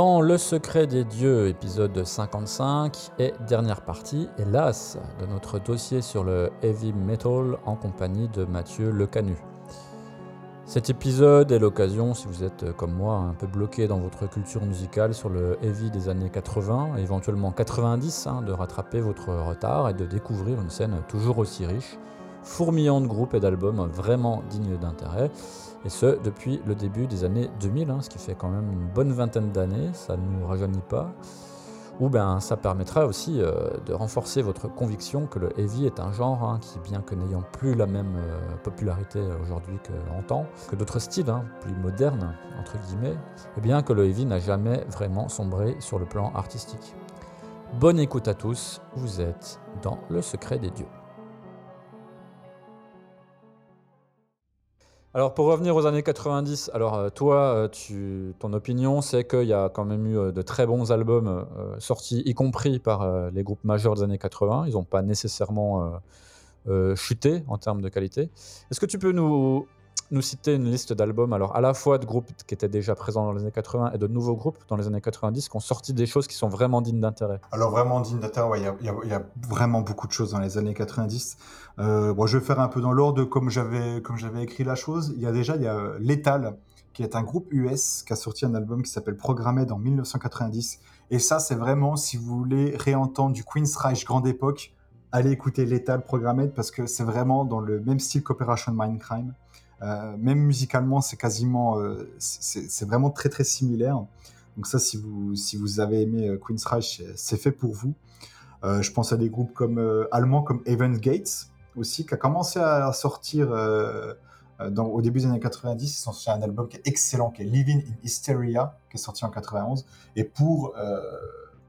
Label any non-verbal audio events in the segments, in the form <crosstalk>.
Dans Le secret des dieux, épisode 55 et dernière partie, hélas, de notre dossier sur le heavy metal en compagnie de Mathieu Lecanu. Cet épisode est l'occasion, si vous êtes comme moi un peu bloqué dans votre culture musicale sur le heavy des années 80, éventuellement 90, hein, de rattraper votre retard et de découvrir une scène toujours aussi riche, fourmillant de groupes et d'albums vraiment dignes d'intérêt. Et ce, depuis le début des années 2000, hein, ce qui fait quand même une bonne vingtaine d'années, ça ne nous rajeunit pas. Ou ben, ça permettra aussi euh, de renforcer votre conviction que le heavy est un genre hein, qui, bien que n'ayant plus la même euh, popularité aujourd'hui qu'antan, que d'autres styles hein, plus modernes, entre guillemets, et bien que le heavy n'a jamais vraiment sombré sur le plan artistique. Bonne écoute à tous, vous êtes dans le secret des dieux. Alors pour revenir aux années 90, alors euh, toi, euh, tu, ton opinion, c'est qu'il y a quand même eu euh, de très bons albums sortis, y compris par les groupes majeurs des années 80. Ils n'ont pas nécessairement chuté en termes de qualité. Est-ce que tu peux nous, nous citer une liste d'albums, alors à la fois de groupes qui étaient déjà présents dans les années 80 et de nouveaux groupes dans les années 90 qui ont sorti des choses qui sont vraiment dignes d'intérêt Alors vraiment, digne d'intérêt, ouais, il y a- il y, y a vraiment beaucoup de choses dans les années 90. Euh, bon, je vais faire un peu dans l'ordre comme j'avais comme j'avais écrit la chose. Il y a déjà il y a euh, Lethal, qui est un groupe US qui a sorti un album qui s'appelle Programmed en 1990. Et ça, c'est vraiment si vous voulez réentendre du Queen's Reich grande époque, allez écouter Lethal Programmed parce que c'est vraiment dans le même style qu'Operation Mindcrime. Euh, même musicalement, c'est quasiment, euh, c'est vraiment très très similaire. Donc ça, si vous si vous avez aimé euh, Queen's Reich, c'est- fait pour vous. Je pense à des groupes comme allemands comme Evans Gates aussi, qui a commencé à sortir au début des années 90. Ils ont sorti un album qui est excellent, qui est Living in Hysteria, qui est sorti en 91. Et pour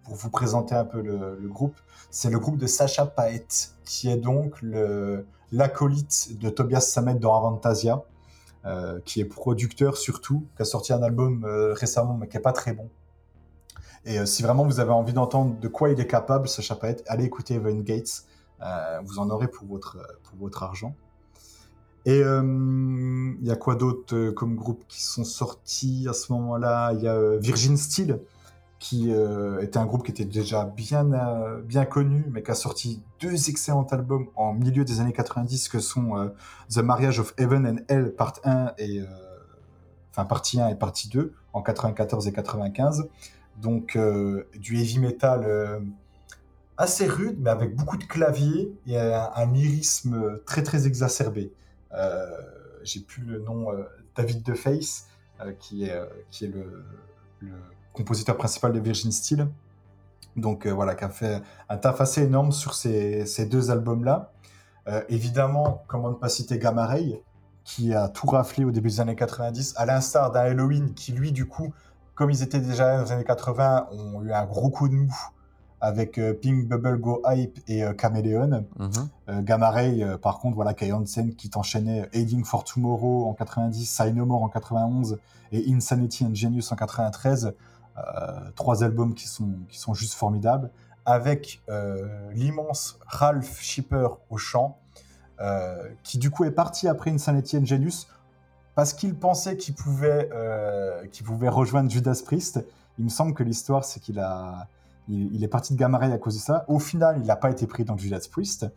pour vous présenter un peu le groupe, c'est le groupe de Sacha Paet, qui est donc le l'acolyte de Tobias Sammet dans Avantasia, euh, qui est producteur surtout, qui a sorti un album euh, récemment, mais qui est pas très bon. Et euh, si vraiment vous avez envie d'entendre de quoi il est capable, Sacha Paet, allez écouter Evan Gates. Vous en aurez pour votre, pour votre argent. Et il y a quoi d'autre comme groupe qui sont sortis à ce moment-là? Il y a Virgin Steel, qui euh, était un groupe qui était déjà bien, euh, bien connu, mais qui a sorti deux excellents albums en milieu des années 90, que sont euh, The Marriage of Heaven and Hell, part 1 et... Enfin, partie 1 et partie 2, en 94 et 95. Donc, du heavy metal assez rude, mais avec beaucoup de claviers et un, un lyrisme très très exacerbé. J'ai plus le nom David DeFace, qui est, qui est le compositeur principal de Virgin Steel. Donc euh, voilà, qui a fait un taf assez énorme sur ces, ces deux albums-là. Euh, évidemment, comment ne pas citer Gamma Ray, qui a tout raflé au début des années 90, à l'instar d'un Halloween qui, lui, du coup, comme ils étaient déjà dans les années 80, ont eu un gros coup de mou avec euh, Pink Bubble Go Hype et euh, Chameleon. Mhm. Euh, Gamma Ray, par contre, voilà, Kai Hansen qui t'enchaînait Aiding for Tomorrow en 90, Sign No More en 91 et Insanity and Genius en 93. Euh, trois albums qui sont, qui sont juste formidables. Avec euh, l'immense Ralph Shipper au chant, euh, qui du coup est parti après Insanity and Genius parce qu'il pensait qu'il pouvait, pouvait rejoindre Judas Priest. Il me semble que l'histoire, c'est qu'il a, il est parti de Gamma Ray à cause de ça. Au final, il n'a pas été pris dans Judas Priest,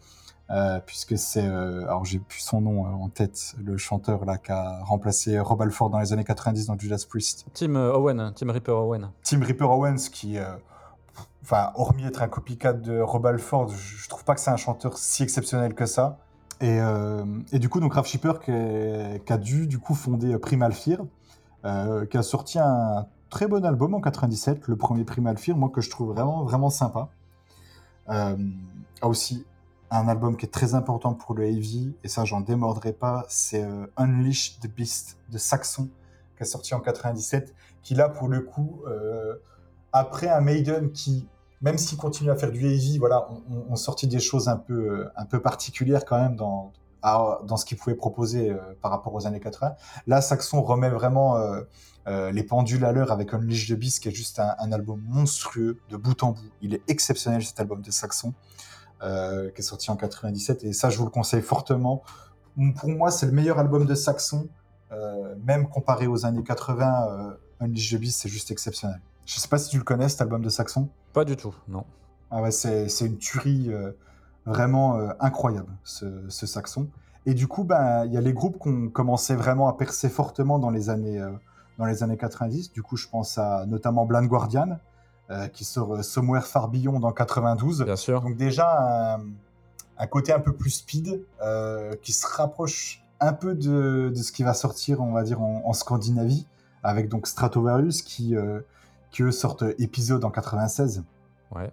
euh, puisque c'est, euh, alors j'ai plus son nom euh, en tête, le chanteur là qui a remplacé Rob Alford dans les années 90 dans Judas Priest. Tim Owen, Tim Reaper Owen. Tim Ripper Owens, qui, enfin, hormis être un copycat de Rob Alford, je, trouve pas que c'est un chanteur si exceptionnel que ça. Et, et du coup, donc Ralph Shipper qui, est- qui a dû du coup fonder Primal Fear, qui a sorti un très bon album en 97, le premier Primal Fear, moi que je trouve vraiment vraiment sympa. A aussi un album qui est très important pour le heavy, et ça j'en démordrai pas, c'est euh, Unleash the Beast de Saxon, qui est sorti en 97, qui là pour le coup, euh, après un Maiden qui même s'ils continuent à faire du heavy, voilà, on, sortit des choses un peu, un peu particulières quand même dans, dans ce qu'ils pouvaient proposer par rapport aux années 80. Là, Saxon remet vraiment les pendules à l'heure avec Unleash the Beast, qui est juste un, album monstrueux de bout en bout. Il est exceptionnel cet album de Saxon, qui est sorti en 97, et ça, je vous le conseille fortement. Pour moi, c'est le meilleur album de Saxon, même comparé aux années 80. Unleash the Beast, c'est juste exceptionnel. Je sais pas si tu le connais, cet album de Saxon. Pas du tout, non. Ah ouais, c'est une tuerie euh, vraiment euh, incroyable, ce, ce, Saxon. Et du coup, ben, il y a les groupes qui ont commencé vraiment à percer fortement dans les années, euh, dans les années 90. Du coup, je pense à notamment Blind Guardian, qui sort Somewhere Far Beyond en 92. Bien sûr. Donc déjà, un, un côté un peu plus speed, qui se rapproche un peu de, de, ce qui va sortir, on va dire, en, en Scandinavie, avec donc Stratovarius qui qui eux sortent épisode en 96. Ouais.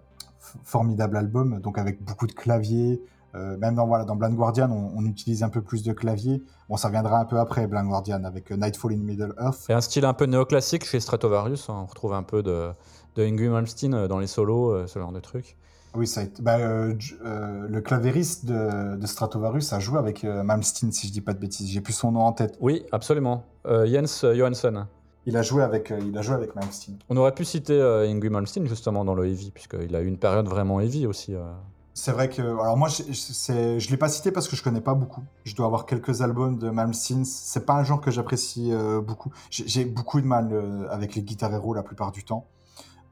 formidable album, donc avec beaucoup de claviers. Euh, même dans, voilà, dans Blind Guardian, on, on, utilise un peu plus de claviers. Bon, ça viendra un peu après Blind Guardian avec euh, Nightfall in Middle Earth. Et un style un peu néoclassique chez Stratovarius. Hein. On retrouve un peu de, de Ingrid Malmsteen euh, dans les solos, ce genre de trucs. Oui, ça a été, bah, euh, euh, le clavériste de, de, Stratovarius a joué avec euh, Malmsteen, si je dis pas de bêtises. J'ai plus son nom en tête. Oui, absolument. Jens Johansson. Il a joué avec, euh, il a joué avec Malmsteen. On aurait pu citer euh, Ingrid Malmsteen justement dans le heavy, puisqu'il a eu une période vraiment heavy aussi. Euh. C'est vrai que, alors moi, je ne l'ai pas cité parce que je connais pas beaucoup. Je dois avoir quelques albums de Malmsteen. C'est pas un genre que j'apprécie euh, beaucoup. J'ai beaucoup de mal euh, avec les guitares héros la plupart du temps.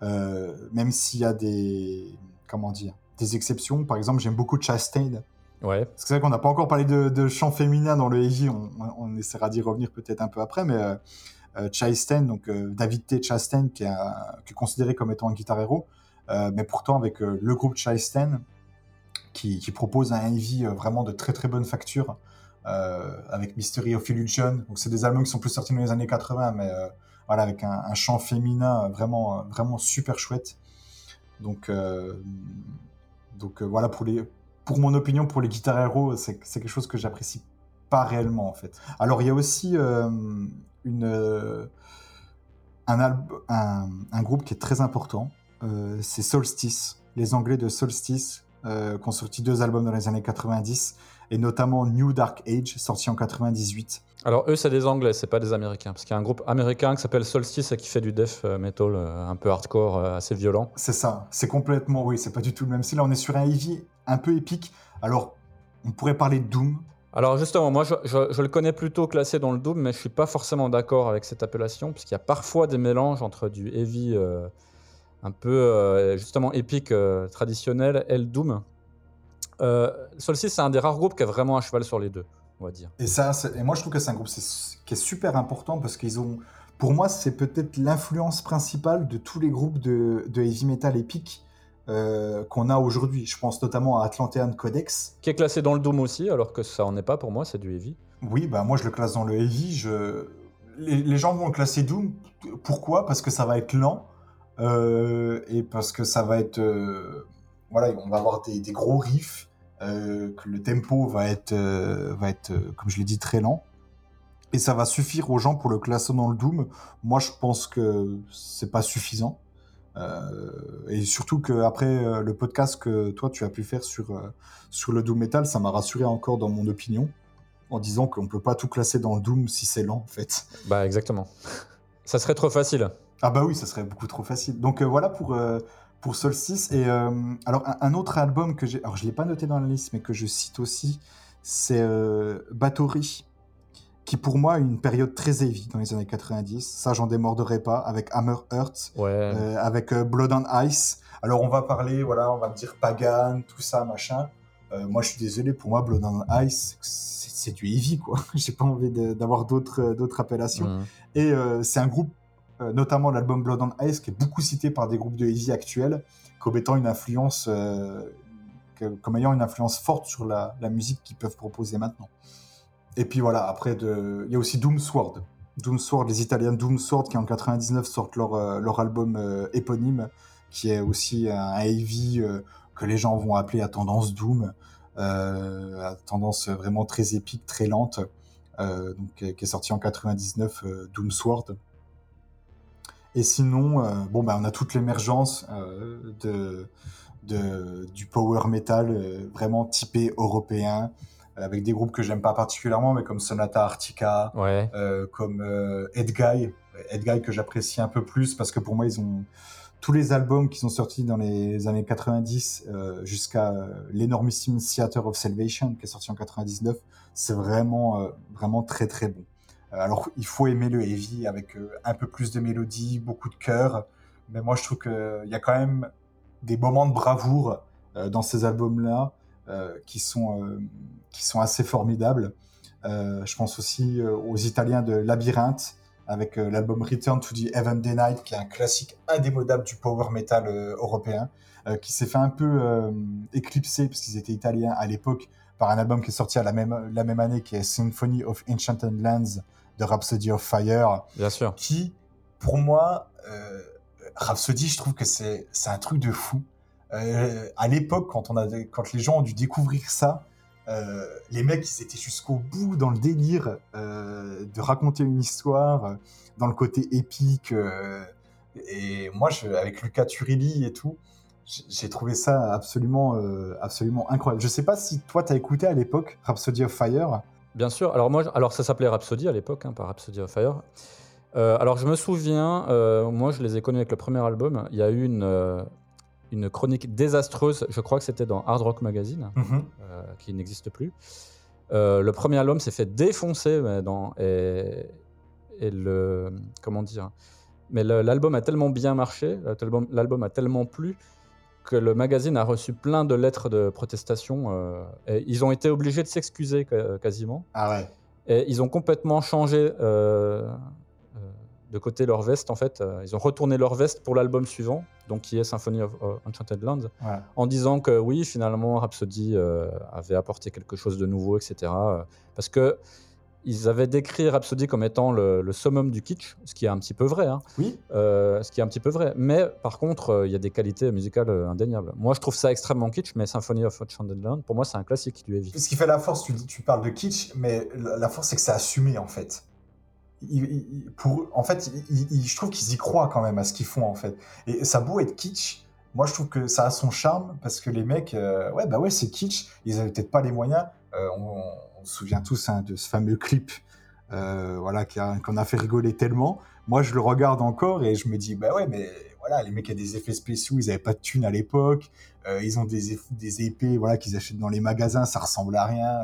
Euh, même s'il y a des, comment dire, des exceptions. Par exemple, j'aime beaucoup Chastain. Ouais. Parce que c'est vrai qu'on n'a pas encore parlé de, de chant féminin dans le heavy. On, on essaiera d'y revenir peut-être un peu après, mais euh, Chastain, donc euh, David T. Chastain, qui, qui, est considéré comme étant un guitar héros, euh, mais pourtant avec le groupe Chastain, qui, qui, propose un heavy vraiment de très très bonne facture, avec Mystery of Illusion. Donc c'est des albums qui sont plus sortis dans les années 80, mais voilà, avec un, chant féminin vraiment, vraiment super chouette. Donc, euh, donc euh, voilà, pour, les, pour mon opinion, pour les guitares héros, c'est quelque chose que j'apprécie pas réellement en fait. Alors il y a aussi euh, une, un, groupe qui est très important, c'est Solstice, les Anglais de Solstice, qui ont sorti deux albums dans les années 90, et notamment New Dark Age, sorti en 98. Alors eux, c'est des Anglais, c'est pas des Américains, parce qu'il y a un groupe américain qui s'appelle Solstice et qui fait du death metal un peu hardcore, assez violent. C'est ça, c'est complètement, oui, c'est pas du tout le même style. Là, on est sur un heavy un peu épique. Alors, on pourrait parler de Doom, alors justement, moi je, je, je, le connais plutôt classé dans le Doom, mais je suis pas forcément d'accord avec cette appellation, puisqu'il y a parfois des mélanges entre du heavy euh, un peu euh, justement épique euh, traditionnel et le Doom. Euh, Solstice, c'est un des rares groupes qui a vraiment un cheval sur les deux, on va dire. Et, ça, et moi je trouve que c'est un groupe qui est super important, parce qu'ils ont, pour moi, c'est peut-être l'influence principale de tous les groupes de, de heavy metal épique euh, qu'on a aujourd'hui. Je pense notamment à Atlantean Codex. Qui est classé dans le Doom aussi, alors que ça en est pas pour moi, c'est du Heavy. Oui, bah moi je le classe dans le Heavy. Je... Les, les gens vont le classer Doom. Pourquoi? Parce que ça va être lent euh, et parce que ça va être. Euh... Voilà, on va avoir des, des gros riffs, que le tempo va être, euh, va être comme je l'ai dit, très lent. Et ça va suffire aux gens pour le classer dans le Doom. Moi je pense que c'est pas suffisant. Euh, et surtout que après euh, le podcast que toi tu as pu faire sur euh, sur le doom metal, ça m'a rassuré encore dans mon opinion en disant qu'on peut pas tout classer dans le doom si c'est lent en fait. Bah exactement. ça serait trop facile. Ah bah oui, ça serait beaucoup trop facile. Donc euh, voilà pour euh, pour Solstice et euh, alors un, un, autre album que j'ai alors je l'ai pas noté dans la liste mais que je cite aussi, c'est Bathory qui pour moi a une période très heavy dans les années 90. Ça, j'en démorderai pas, avec Hammer Earth, ouais. euh, avec euh, Blood and Ice. Alors, on va parler, voilà, on va me dire Pagan, tout ça, machin. Euh, moi, je suis désolé, pour moi, Blood and Ice, c'est du heavy, quoi. <laughs> J'ai pas envie d'avoir d'autres euh, d'autres appellations. Mmh. Et euh, c'est un groupe, euh, notamment l'album Blood and Ice, qui est beaucoup cité par des groupes de heavy actuels, comme une influence, que, comme ayant une influence forte sur la, musique qu'ils peuvent proposer maintenant. Et puis voilà, après, de... il y a aussi Doom Sword. Doom Sword, les Italiens Doom Sword qui en 99 sortent leur, euh, leur album euh, éponyme, qui est aussi un heavy euh, que les gens vont appeler à tendance Doom, à tendance vraiment très épique, très lente, donc, qui est sorti en 99, Doom Sword. Et sinon, euh, bon, bah, on a toute l'émergence euh, de, de, du power metal euh, vraiment typé européen, avec des groupes que j'aime pas particulièrement, mais comme Sonata Arctica, Ouais. euh, comme euh, Edguy, Edguy que j'apprécie un peu plus parce que pour moi ils ont tous les albums qui sont sortis dans les années 90 euh, jusqu'à euh, l'énormissime Theater of Salvation qui est sorti en 99, c'est vraiment euh, vraiment très très bon. Euh, alors il faut aimer le heavy avec euh, un peu plus de mélodie, beaucoup de chœur, mais moi je trouve que il y a quand même des moments de bravoure euh, dans ces albums là qui sont euh, qui sont assez formidables. Euh, je pense aussi euh, aux Italiens de Labyrinthe avec euh, l'album Return to the Heaven Day Night, qui est un classique indémodable du power metal euh, européen, euh, qui s'est fait un peu euh, éclipser, parce qu'ils étaient italiens à l'époque, par un album qui est sorti à la même, la même année, qui est Symphony of Enchanted Lands de Rhapsody of Fire, Bien sûr. qui, pour moi, euh, Rhapsody, je trouve que c'est un truc de fou. Euh, à l'époque, quand, on a, quand les gens ont dû découvrir ça, euh, les mecs, ils étaient jusqu'au bout dans le délire euh, de raconter une histoire, dans le côté épique. et moi, je, avec Luca Turilli et tout, j'ai trouvé ça absolument, absolument incroyable. Je sais pas si toi, t'as écouté à l'époque Rhapsody of Fire. Bien sûr. Alors moi, alors ça s'appelait Rhapsody à l'époque, hein, pas Rhapsody of Fire. Euh, alors je me souviens, euh, moi je les ai connus avec le premier album. Il y a eu une, euh, une chronique désastreuse, je crois que c'était dans Hard Rock Magazine, Mhm. qui n'existe plus. Le premier album s'est fait défoncer mais dans, et, et le comment dire. Mais l'album a tellement bien marché, l'album a tellement plu que le magazine a reçu plein de lettres de protestation. euh, et ils ont été obligés de s'excuser ca- quasiment. Ah ouais. Et ils ont complètement changé euh, euh, de côté leur veste, en fait. Euh, Ils ont retourné leur veste pour l'album suivant, donc qui est Symphony of of Enchanted Lands, Voilà. en disant que oui, finalement, Rhapsody euh, avait apporté quelque chose de nouveau, etc. euh, parce que ils avaient décrit Rhapsody comme étant le, le summum du kitsch, ce qui est un petit peu vrai. hein. Oui, Euh, ce qui est un petit peu vrai. Mais par contre, euh, il y a des qualités musicales euh, indéniables. Moi, je trouve ça extrêmement kitsch, mais Symphony of Land, pour moi, c'est un classique du heavy. Ce qui fait la force, tu, dis- tu parles de kitsch, mais la force, c'est que c'est assumé, en fait. Il- il- pour, en fait, il- je trouve qu'ils y croient quand même à ce qu'ils font, en fait. Et ça a beau être kitsch, moi, je trouve que ça a son charme, parce que les mecs, euh, ouais, bah ouais, c'est kitsch, ils avaient peut-être pas les moyens. On, on se souvient tous hein, de ce fameux clip, euh, voilà, qu'on a fait rigoler tellement. Moi, je le regarde encore et je me dis, bah ouais, mais voilà, les mecs, il y a des effets spéciaux, ils avaient pas de thunes à l'époque. Euh, ils ont des, épées voilà, qu'ils achètent dans les magasins, ça ressemble à rien.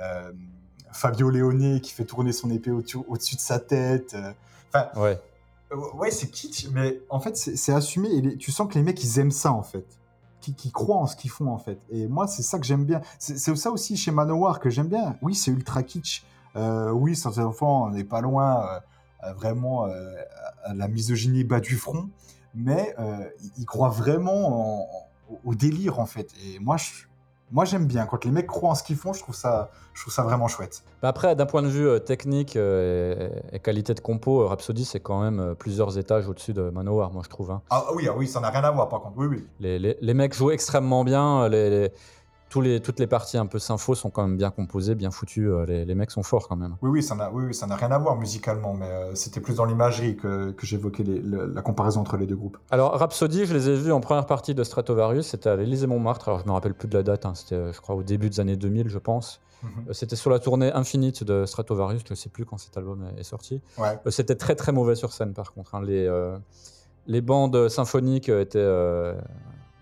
Euh, Fabio Leone qui fait tourner son épée au-dessus de sa tête. Enfin, Ouais. ouais, c'est kitsch, mais en fait, c'est c'est assumé. Et les- tu sens que les mecs, ils aiment ça, en fait. Qui, croient en ce qu'ils font, en fait. Et moi, c'est ça que j'aime bien. C'est ça aussi chez Manowar que j'aime bien. Oui, c'est ultra kitsch. Euh, oui, certains enfants, on n'est pas loin euh, vraiment euh, à la misogynie bas du front. Mais ils- croient vraiment en- au- au délire, en fait. Et moi, je, moi, j'aime bien. Quand les mecs croient en ce qu'ils font, je trouve ça, je trouve ça vraiment chouette. Bah Après, d'un point de vue euh, technique euh, et, et qualité de compo, euh, Rhapsody, c'est quand même plusieurs étages au-dessus de Manowar, moi, je trouve. hein. Ah oui, ah oui, ça n'a rien à voir, par contre. Oui, oui. Les, les- les mecs jouent extrêmement bien. les- tous les, toutes les parties un peu sympho sont quand même bien composées, bien foutues. euh, Les, les mecs sont forts quand même. Oui, oui, ça n'a oui, oui, ça rien à voir musicalement, mais euh, c'était plus dans l'imagerie que, que j'évoquais la comparaison entre les deux groupes. Alors, Rhapsody, je les ai vus en première partie de Stratovarius. C'était à l'Élysée-Montmartre. Alors, je me rappelle plus de la date. hein, C'était, je crois, au début des années 2000, je pense. Mhm. Euh, C'était sur la tournée Infinite de Stratovarius. Je ne sais plus quand cet album est, sorti. Ouais. C'était très très mauvais sur scène par contre. hein. Les, euh, les bandes symphoniques étaient, euh,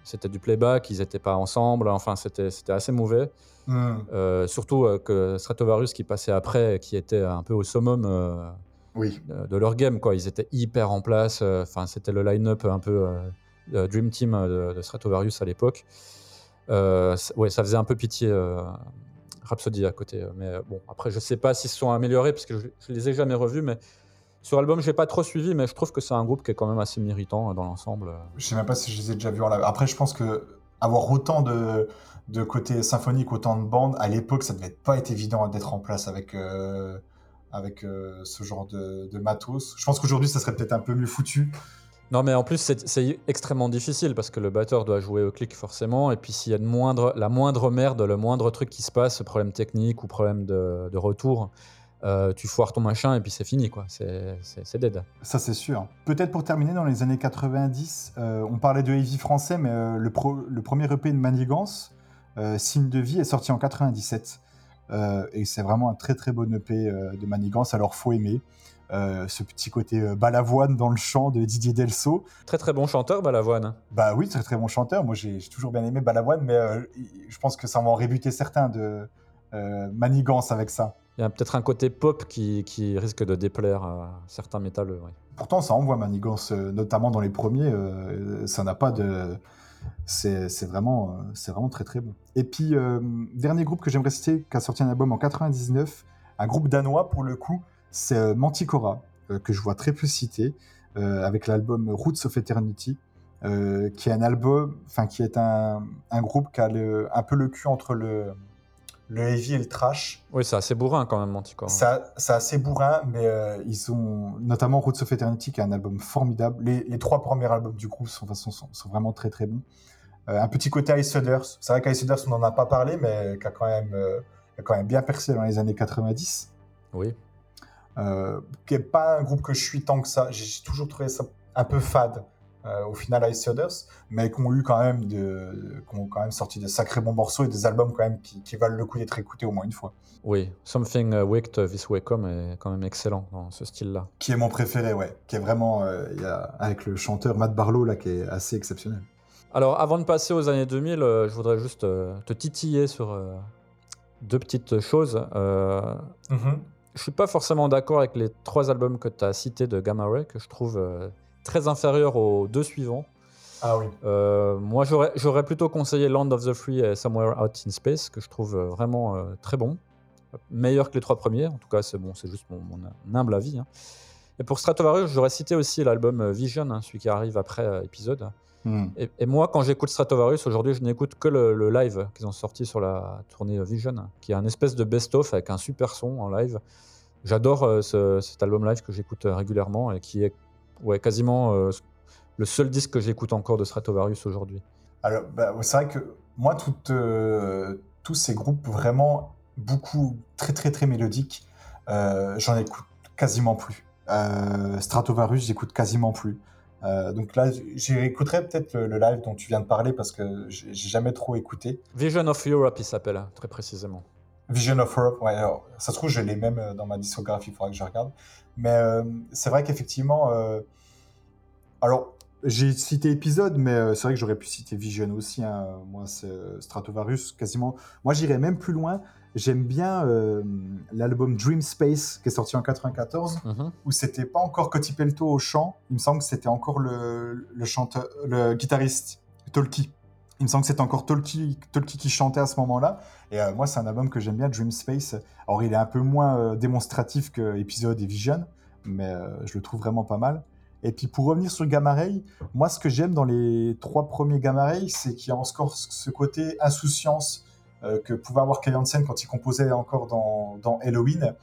c'était du playback, ils n'étaient pas ensemble. Enfin, c'était assez mauvais. Mhm. Euh, surtout euh, que Stratovarius qui passait après, qui était un peu au summum euh, Oui. de de leur game. Quoi. Ils étaient hyper en place. Enfin, c'était le line-up un peu Dream Team de, de Stratovarius à l'époque. Ouais, ça faisait un peu pitié. Rhapsody à côté. Mais bon, après, je sais pas s'ils se sont améliorés parce que je, je les ai jamais revus. Mais sur l'album, j'ai pas trop suivi, mais je trouve que c'est un groupe qui est quand même assez méritant euh, dans l'ensemble. euh. Je sais même pas si je les ai déjà vus en live. Après, je pense que avoir autant de, de côté symphonique, autant de bandes, à l'époque, ça devait pas être évident d'être en place avec, euh, avec euh, ce genre de, de matos. Je pense qu'aujourd'hui, ça serait peut-être un peu mieux foutu. Non, mais en plus, c'est c'est extrêmement difficile parce que le batteur doit jouer au clic forcément. Et puis, s'il y a de moindre, la moindre merde, le moindre truc qui se passe, problème technique ou problème de, de retour, euh, tu foires ton machin et puis c'est fini, quoi. C'est dead. Ça, c'est sûr. Peut-être pour terminer, dans les années 90, euh, on parlait de heavy français, mais euh, le, pro- le premier EP de Manigance, Signe de vie, est sorti en 97. Euh, et c'est vraiment un très très bon EP de Manigance, alors faut aimer. Euh, ce petit côté euh, balavoine dans le chant de Didier Delso. Très très bon chanteur, Balavoine. Bah oui, très très bon chanteur. Moi, j'ai toujours bien aimé Balavoine, mais euh, je pense que ça va en rébuter certains de Manigance avec ça. Il y a peut-être un côté pop qui, qui risque de déplaire à certains métalleux. ouais. Pourtant, ça envoie Manigance, euh, notamment dans les premiers. euh, ça n'a pas de. C'est vraiment, euh, c'est vraiment très très bon. Et puis, euh, dernier groupe que j'aimerais citer, qui a sorti un album en 99, un groupe danois pour le coup, c'est euh, Manticora, euh, que je vois très peu euh, avec l'album Roots of Eternity, euh, qui est un album, enfin, qui est un, un groupe qui a le- un peu le cul entre le, le heavy et le trash. Oui, c'est assez bourrin quand même, Manticore. Ça- C'est assez bourrin, mais euh, ils ont notamment Roots of Eternity, qui est un album formidable. Les, les trois premiers albums du groupe sont, vraiment très très bons. Euh, un petit côté Ice Others. C'est vrai qu'Ice on n'en a pas parlé, mais qui a quand même, euh, a quand même bien percé dans les années 90. Oui. Qui n'est pas un groupe que je suis tant que ça. J'ai toujours trouvé ça un peu fade. Euh, au final, Ice Others, mais qui ont eu quand même de, qui ont quand même sorti de sacrés bons morceaux et des albums quand même qui, qui valent le coup d'être écoutés au moins une fois. Oui. Something Wicked This Way Come est quand même excellent dans ce style-là. Qui est mon préféré, ouais. Qui est vraiment, euh, y a, avec le chanteur Matt Barlow, là, qui est assez exceptionnel. Alors, avant de passer aux années 2000, euh, je voudrais juste euh, te titiller sur deux petites choses. Euh, je suis pas forcément d'accord avec les trois albums que tu as cités de Gamma Ray, que je trouve très inférieurs aux deux suivants. Ah oui. Euh, moi, j'aurais plutôt conseillé Land of the Free et Somewhere Out in Space, que je trouve euh, vraiment euh, très bon. Meilleur que les trois premiers, en tout cas, c'est bon, c'est juste mon, mon humble avis. hein. Et pour Stratovarius, j'aurais cité aussi l'album Vision, hein, celui qui arrive après euh, épisode. Hmm. Et, et moi, quand j'écoute Stratovarius, aujourd'hui, je n'écoute que le, le live qu'ils ont sorti sur la tournée Vision, qui est un espèce de best-of avec un super son en live. J'adore ce- cet album live que j'écoute régulièrement et qui est ouais, quasiment euh, le seul disque que j'écoute encore de Stratovarius aujourd'hui. Alors, bah, c'est vrai que moi, euh, tous ces groupes vraiment beaucoup très très très mélodiques, euh, j'en écoute quasiment plus. Stratovarius, j'écoute quasiment plus. Euh, donc là, j'écouterai peut-être le, le live dont tu viens de parler parce que j'ai jamais trop écouté. Vision of Europe, il s'appelle, hein, très précisément. Vision of Europe, ouais, alors, ça se trouve, je l'ai même dans ma discographie, il faudra que je regarde. Mais euh, c'est vrai qu'effectivement, euh, alors, j'ai cité épisode, mais euh, c'est vrai que j'aurais pu citer Vision aussi. hein. Moi, c'est Stratovarius, quasiment. Moi, j'irais même plus loin. J'aime bien euh, l'album Dream Space, qui est sorti en 94, Mhm. où c'était pas encore Coty Pelto au chant. Il me semble que c'était encore le, le chanteur, le guitariste, Tolki. Il me semble que c'était encore Tolki, qui chantait à ce moment-là. Et euh, moi, c'est un album que j'aime bien, Dream Space. Alors, il est un peu moins euh, démonstratif que Episode et Vision, mais euh, je le trouve vraiment pas mal. Et puis, pour revenir sur Gamma Ray, moi, ce que j'aime dans les trois premiers Gamma Ray, c'est qu'il y a encore ce côté insouciance que pouvait avoir Kai Hansen quand il composait encore dans, dans Halloween.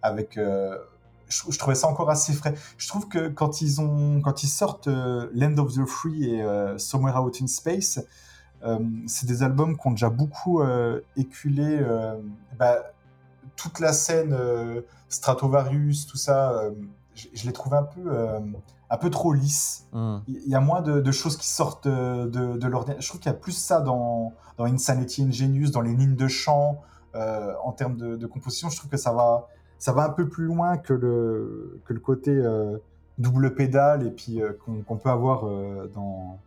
Avec, je, je trouvais ça encore assez frais. Je trouve que quand ils, ont, quand ils sortent Land of the Free et Somewhere Out in Space, c'est des albums qui ont déjà beaucoup euh, éculé euh, bah, toute la scène euh, Stratovarius, tout ça. euh, je, je les trouve un peu, euh, un peu trop lisses. Mhm. Il y a moins de, de choses qui sortent de, de, de l'ordinaire. Je trouve qu'il y a plus ça dans, dans Insanity Ingenious, dans les lignes de chant, euh, en termes de, composition. Je trouve que ça va, ça va un peu plus loin que le, que le côté euh, double pédale et puis euh, qu'on peut avoir euh, dans,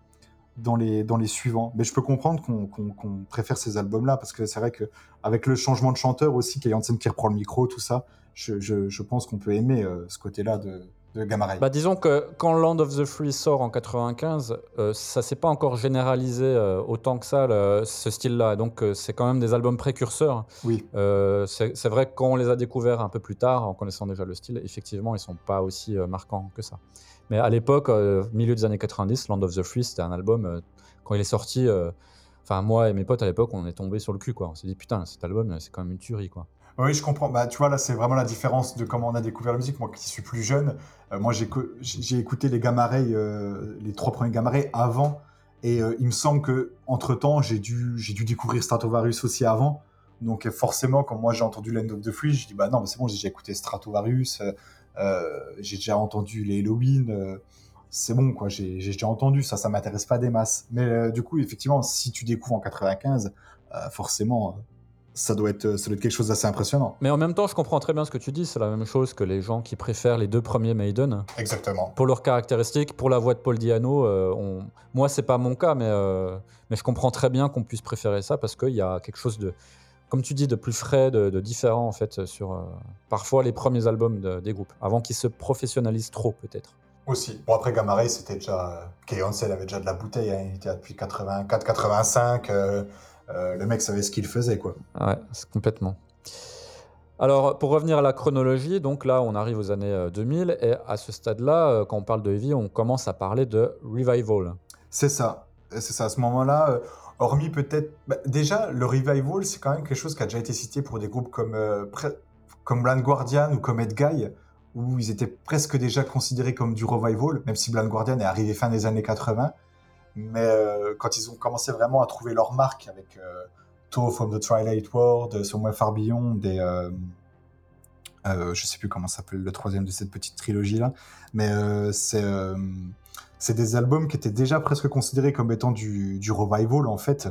dans, les, dans les suivants. Mais je peux comprendre qu'on préfère ces albums-là parce que c'est vrai qu'avec le changement de chanteur aussi, qu'il y a qui reprend le micro, tout ça, je, je, je pense qu'on peut aimer euh, ce côté-là de, de Gamma Ray. Bah, disons que quand Land of the Free sort en 95, euh, ça s'est pas encore généralisé euh, autant que ça, le- ce style-là. Donc, euh, c'est quand même des albums précurseurs. oui. C'est vrai que quand on les a découverts un peu plus tard, en connaissant déjà le style, effectivement, ils sont pas aussi marquants que ça. Mais à l'époque, euh, milieu des années 90, Land of the Free, c'était un album, euh, quand il est sorti, euh, enfin, moi et mes potes à l'époque, on est tombés sur le cul. On s'est dit, putain, cet album, c'est quand même une tuerie, quoi. Oui, je comprends. Bah, tu vois, là, c'est vraiment la différence de comment on a découvert la musique. Moi qui suis plus jeune, euh, moi, j'ai co- j'ai j'ai écouté les euh, les trois premiers Gamma avant. Et euh, il me semble que entre temps j'ai dû, j'ai dû découvrir Stratovarius aussi avant. Donc forcément, quand moi j'ai entendu Land of the Free, je dis bah non, mais c'est bon, j'ai écouté Stratovarius, j'ai déjà entendu les Halloween c'est bon, quoi. J'ai déjà entendu ça, ça m'intéresse pas des masses. Mais euh, du coup, effectivement, si tu découvres en 95, euh, forcément, euh, ça doit, être, ça doit être quelque chose d'assez impressionnant. Mais en même temps, je comprends très bien ce que tu dis. C'est la même chose que les gens qui préfèrent les deux premiers Maiden. Exactement. Pour leurs caractéristiques, pour la voix de Paul Diano. On... Moi, c'est pas mon cas, mais, mais je comprends très bien qu'on puisse préférer ça parce qu'il y a quelque chose de, comme tu dis, de plus frais, de, différent en fait sur parfois les premiers albums des groupes, avant qu'ils se professionnalisent trop peut-être. Aussi. Bon, après, Gamma Ray, c'était déjà. Keyonce, elle avait déjà de la bouteille. Hein. Il était depuis 84, 85. Euh, euh, le mec savait ce qu'il faisait, quoi. Ouais, c'est complètement. Alors, pour revenir à la chronologie, donc là, on arrive aux années 2000. Euh, et à ce stade-là, quand on parle de Heavy, on commence à parler de revival. C'est ça. C'est ça. À ce moment-là, hormis peut-être. Bah, déjà, le revival, c'est quand même quelque chose qui a déjà été cité pour des groupes comme, comme Blind Guardian ou comme Ed Guy où ils étaient presque déjà considérés comme du revival, même si Blind Guardian est arrivé fin des années 80. Mais euh, quand ils ont commencé vraiment à trouver leur marque avec euh, Toe from the Twilight World, Somewhere Far Beyond, euh, euh, je sais plus comment s'appelle le troisième de cette petite trilogie là, mais euh, c'est c'est des albums qui étaient déjà presque considérés comme étant du, revival en fait,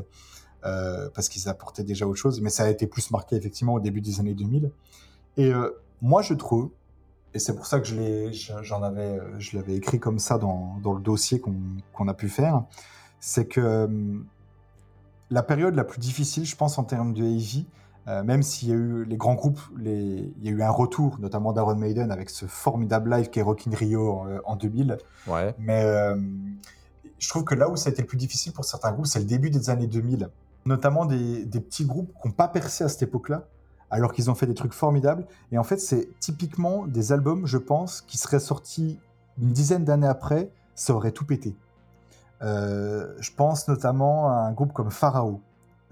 parce qu'ils apportaient déjà autre chose, mais ça a été plus marqué effectivement au début des années 2000. Et moi je trouve et c'est pour ça que je j'en avais, l'avais écrit comme ça dans, le dossier qu'on, a pu faire. C'est que euh, la période la plus difficile, je pense, en termes de heavy, euh, même s'il y a eu les grands groupes, les, il y a eu un retour, notamment d'Iron Maiden avec ce formidable live qui est Rock in Rio en, 2000. Ouais. Mais euh, je trouve que là où ça a été le plus difficile pour certains groupes, c'est le début des années 2000. Notamment des, des petits groupes qui n'ont pas percé à cette époque-là, alors qu'ils ont fait des trucs formidables. Et en fait, c'est typiquement des albums, je pense, qui seraient sortis une dizaine d'années après, ça aurait tout pété. Euh, je pense notamment à un groupe comme Pharaoh.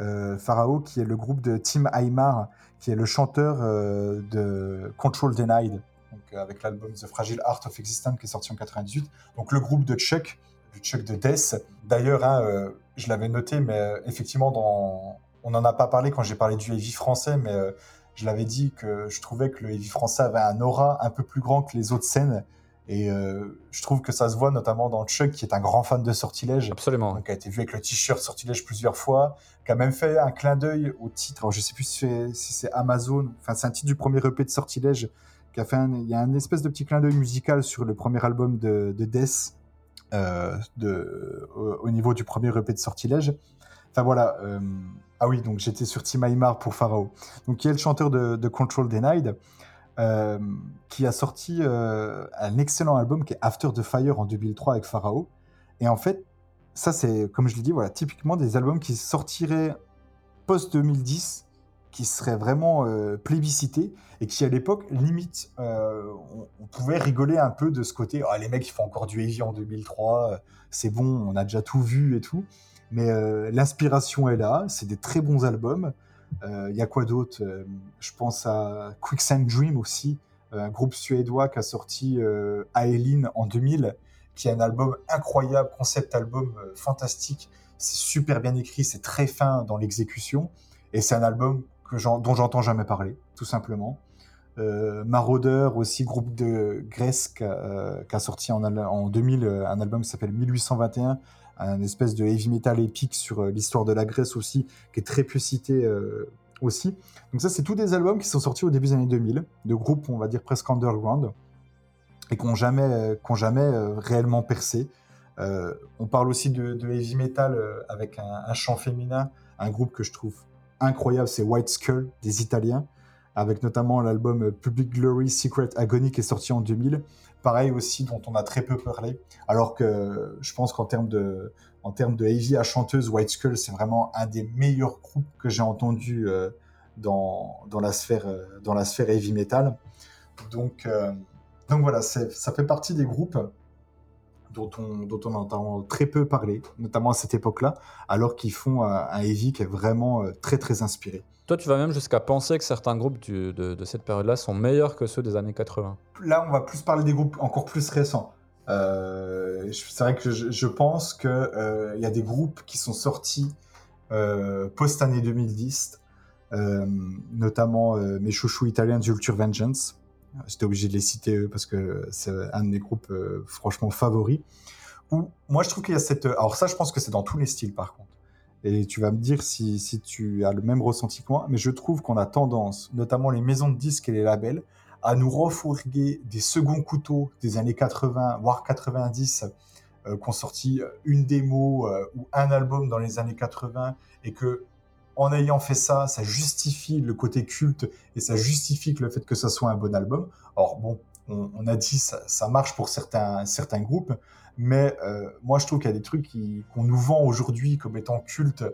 Euh, Pharaoh, qui est le groupe de Tim Aymar, qui est le chanteur euh, de Control Denied, donc, avec l'album The Fragile Art of Existence qui est sorti en 98. Donc le groupe de Chuck, du Chuck de Death. D'ailleurs, hein, je l'avais noté, mais effectivement, dans, on n'en a pas parlé quand j'ai parlé du heavy français, mais euh, je l'avais dit que je trouvais que le heavy français avait un aura un peu plus grand que les autres scènes. Et euh, je trouve que ça se voit notamment dans Chuck, qui est un grand fan de Sortilège. Absolument. qui a été vu avec le t-shirt Sortilège plusieurs fois, qui a même fait un clin d'œil au titre. Alors, je sais plus si c'est Amazon, enfin, c'est un titre du premier EP de Sortilège, qui a fait un, il y a un espèce de petit clin d'œil musical sur le premier album de, Death, euh, de, au, niveau du premier EP de Sortilège. Enfin voilà, ah oui, donc j'étais sur Tim Aymar pour Pharaoh. Donc qui est le chanteur de, Control Denied, euh, qui a sorti euh, un excellent album qui est After the Fire en 2003 avec Pharaoh. Et en fait, ça c'est, comme je l'ai dit, voilà, typiquement des albums qui sortiraient post-2010, qui seraient vraiment euh, plébiscités, et qui à l'époque, limite, on, pouvait rigoler un peu de ce côté, oh, les mecs ils font encore du heavy en 2003, c'est bon, on a déjà tout vu et tout. Mais euh, l'inspiration est là, c'est des très bons albums. Il euh, y a quoi d'autre euh, Je pense à Quicksand Dream aussi, un groupe suédois qui a sorti Aeline en 2000, qui est un album incroyable, concept album fantastique. C'est super bien écrit, c'est très fin dans l'exécution. Et c'est un album dont j'entends jamais parler, tout simplement. Euh, Marauder aussi, groupe de Grèce qui a, sorti en, en 2000 un album qui s'appelle 1821 un espèce de heavy metal épique sur euh, l'histoire de la Grèce aussi, qui est très peu cité euh, aussi. Donc ça, c'est tous des albums qui sont sortis au début des années 2000, de groupes, on va dire, presque underground, et qui n'ont jamais, jamais euh, réellement percé. on parle aussi de, heavy metal avec un, chant féminin, un groupe que je trouve incroyable, c'est White Skull, des Italiens, avec notamment l'album Public Glory Secret Agony qui est sorti en 2000 pareil aussi, dont on a très peu parlé. Alors que je pense qu'en termes de, en de heavy à chanteuse, White Skull, c'est vraiment un des meilleurs groupes que j'ai entendu euh, dans, dans, la sphère, euh, dans la sphère heavy metal. Donc, euh, donc voilà, ça fait partie des groupes dont on, dont on entend très peu parler, notamment à cette époque-là, alors qu'ils font un heavy qui est vraiment très très inspiré. Toi, tu vas même jusqu'à penser que certains groupes de, cette période-là sont meilleurs que ceux des années 80. Là, on va plus parler des groupes encore plus récents. Euh, c'est vrai que je, pense qu'il euh, y a des groupes qui sont sortis euh, post-année 2010 euh, notamment euh, mes chouchous italiens Culture Vengeance. J'étais obligé de les citer eux parce que c'est un de mes groupes euh, franchement favoris. Où, moi, je trouve qu'il y a cette. Alors, ça, je pense que c'est dans tous les styles par contre. Et tu vas me dire si, si tu as le même ressenti que moi, mais je trouve qu'on a tendance, notamment les maisons de disques et les labels, à nous refourguer des seconds couteaux des années 80, voire 90, euh, qu'on sorti une démo euh, ou un album dans les années 80 et que en ayant fait ça, ça justifie le côté culte et ça justifie que le fait que ça soit un bon album. Or bon, on, a dit ça, ça marche pour certains groupes, mais euh, moi je trouve qu'il y a des trucs qu'on nous vend aujourd'hui comme étant cultes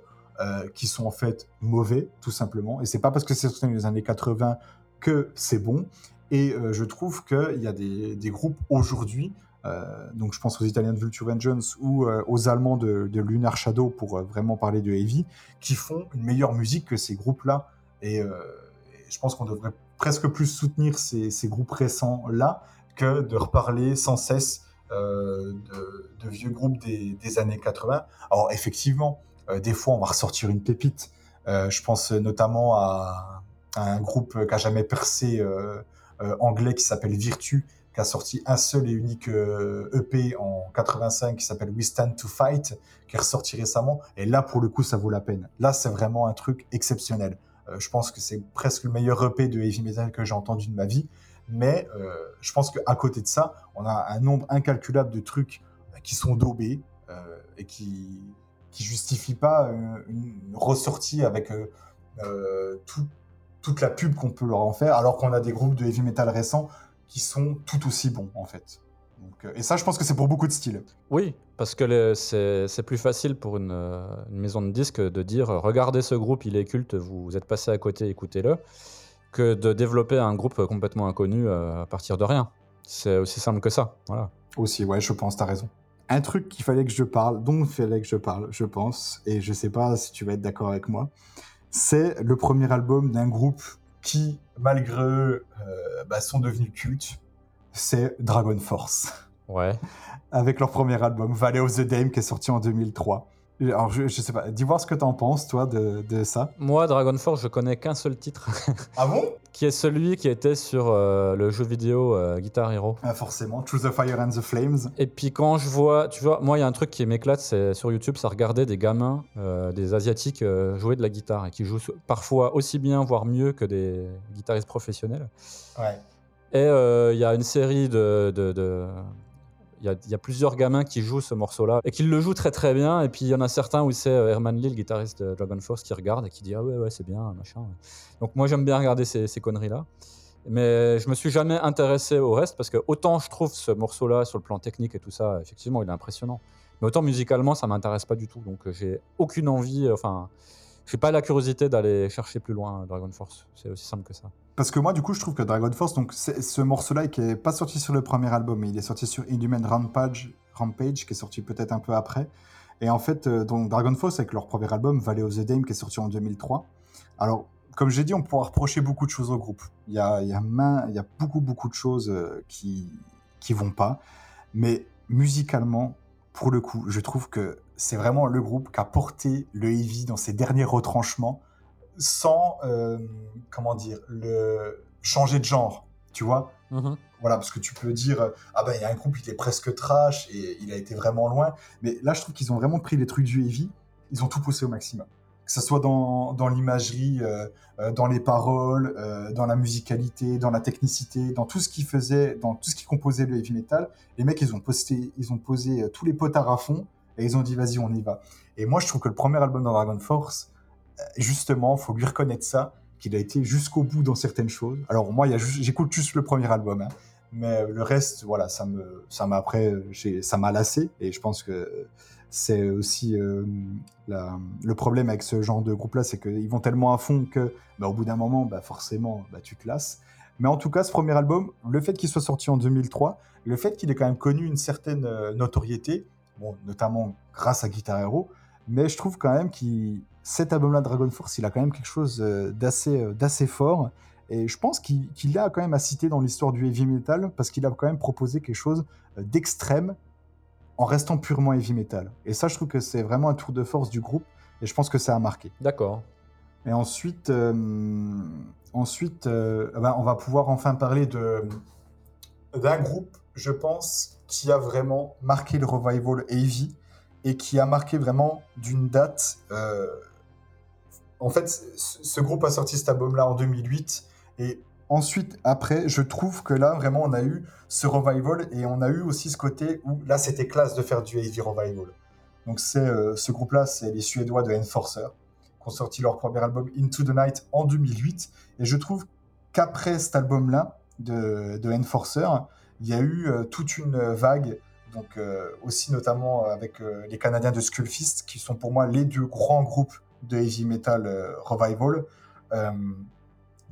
euh, qui sont en fait mauvais tout simplement. Et c'est pas parce que c'est sorti dans les années 80 que c'est bon. Et euh, je trouve qu'il y a des, groupes aujourd'hui, donc je pense aux Italiens de Vulture Vengeance ou euh, aux Allemands de, Lunar Shadow pour euh, vraiment parler de Heavy, qui font une meilleure musique que ces groupes-là. Et, euh, je pense qu'on devrait presque plus soutenir ces, groupes récents-là que de reparler sans cesse euh, de, vieux groupes des, années 80. Alors effectivement, euh, des fois on va ressortir une pépite. Euh, je pense notamment à, un groupe qui a jamais percé euh, euh, anglais qui s'appelle Virtue, qui a sorti un seul et unique euh, EP en 85 qui s'appelle We Stand to Fight, qui est ressorti récemment. Et là, pour le coup, ça vaut la peine. Là, c'est vraiment un truc exceptionnel. Euh, je pense que c'est presque le meilleur EP de heavy metal que j'ai entendu de ma vie. Mais euh, je pense qu'à côté de ça, on a un nombre incalculable de trucs qui sont daubés et qui qui justifient pas une ressortie avec tout- toute la pub qu'on peut leur en faire, alors qu'on a des groupes de heavy metal récents qui sont tout aussi bons en fait. Donc, euh, et ça, je pense que c'est pour beaucoup de styles. Oui, parce que c'est plus facile pour une, euh, une maison de disques de dire euh, regardez ce groupe, il est culte, vous, vous êtes passé à côté, écoutez-le, que de développer un groupe complètement inconnu à partir de rien. C'est aussi simple que ça. Voilà. Aussi, ouais, je pense, t'as raison. Un truc qu'il fallait que je parle, dont il fallait que je parle, je pense, et je sais pas si tu vas être d'accord avec moi, c'est le premier album d'un groupe qui, malgré eux, euh, bah, sont devenus cultes. C'est Dragon Force. Ouais. <laughs> Avec leur premier album, Valley of the Dame, qui est sorti en 2003. Alors, je, je sais pas, dis voir ce que t'en penses, toi, de, de ça. Moi, Dragon Force, je connais qu'un seul titre, <laughs> Ah bon? Qui est celui qui était sur euh, le jeu vidéo euh, Guitar Hero. Ah, Forcément, Choose the Fire and the Flames. Et puis quand je vois, tu vois, moi il y a un truc qui m'éclate, c'est sur YouTube, ça regarder des gamins, euh, des asiatiques jouer de la guitare et qui jouent parfois aussi bien, voire mieux que des guitaristes professionnels. Ouais. Et il y a une série de, de- de- il y, a, y a plusieurs gamins qui jouent ce morceau-là et qui le jouent très très bien. Et puis il y en a certains où c'est euh, Herman Lee, le guitariste de Dragon Force, qui regarde et qui dit ah ouais ouais c'est bien machin. Donc moi j'aime bien regarder ces, ces conneries-là. Mais je me suis jamais intéressé au reste parce que autant je trouve ce morceau-là sur le plan technique et tout ça, effectivement, il est impressionnant. Mais autant musicalement, ça m'intéresse pas du tout. Donc j'ai aucune envie, euh, enfin, j'ai pas la curiosité d'aller chercher plus loin euh, Dragon Force. C'est aussi simple que ça. Parce que moi, du coup, je trouve que Dragon Force, donc ce morceau-là, qui est pas sorti sur le premier album, mais il est sorti sur Inhuman Rampage, qui est sorti peut-être un peu après. Et en fait, euh, donc Dragon Force, avec leur premier album, Valley of the Dame, qui est sorti en 2003. Alors, comme j'ai dit, on pourra reprocher beaucoup de choses au groupe. Il y a, y a beaucoup, beaucoup de choses euh, qui, qui vont pas. Mais musicalement, pour le coup, je trouve que c'est vraiment le groupe qui a porté le heavy dans ses derniers retranchements sans, euh, comment dire, le changer de genre, tu vois? Voilà, parce que tu peux dire, ah ben il y a un groupe, il est presque trash et il a été vraiment loin. Mais là, je trouve qu'ils ont vraiment pris les trucs du heavy, ils ont tout poussé au maximum. Que ce soit dans, dans l'imagerie, euh, euh, dans les paroles, euh, dans la musicalité, dans la technicité, dans tout ce qui faisait, dans tout ce qui composait le heavy metal, les mecs, ils ont, posté, ils ont posé tous les potards à fond et ils ont dit, vas-y, on y va. Et moi, je trouve que le premier album de Dragon Force, euh, justement, faut lui reconnaître ça, qu'il a été jusqu'au bout dans certaines choses. Alors moi, j'écoute juste le premier album, hein, mais le reste, voilà, ça me, ça m'a après, ça m'a lassé, et je pense que c'est aussi euh, le problème avec ce genre de groupe-là, c'est qu'ils vont tellement à fond que, bah, au bout d'un moment, bah, forcément, bah, tu te lasses. Mais en tout cas, ce premier album, le fait qu'il soit sorti en 2003, le fait qu'il ait quand même connu une certaine euh, notoriété, bon, notamment grâce à Guitar Hero, mais je trouve quand même que cet album-là, Dragon Force, il a quand même quelque chose euh, d'assez euh, d'assez fort. Et je pense qu'il qu'il a quand même à citer dans l'histoire du heavy metal, parce qu'il a quand même proposé quelque chose euh, d'extrême en restant purement heavy metal. Et ça, je trouve que c'est vraiment un tour de force du groupe, et je pense que ça a marqué. D'accord. Et ensuite, euh, ensuite euh, ben, on va pouvoir enfin parler de d'un groupe, je pense, qui a vraiment marqué le revival heavy et qui a marqué vraiment d'une date. euh, en fait, ce groupe a sorti cet album-là en 2008 et ensuite, après, je trouve que là, vraiment, on a eu ce revival et on a eu aussi ce côté où là, c'était classe de faire du heavy revival. Donc, c'est euh, ce groupe-là, c'est les Suédois de Enforcer qui ont sorti leur premier album Into the Night en 2008. Et je trouve qu'après cet album-là de, de Enforcer, il y a eu euh, toute une vague, donc euh, aussi notamment avec euh, les Canadiens de Skullfist, qui sont pour moi les deux grands groupes de heavy metal euh, revival, euh,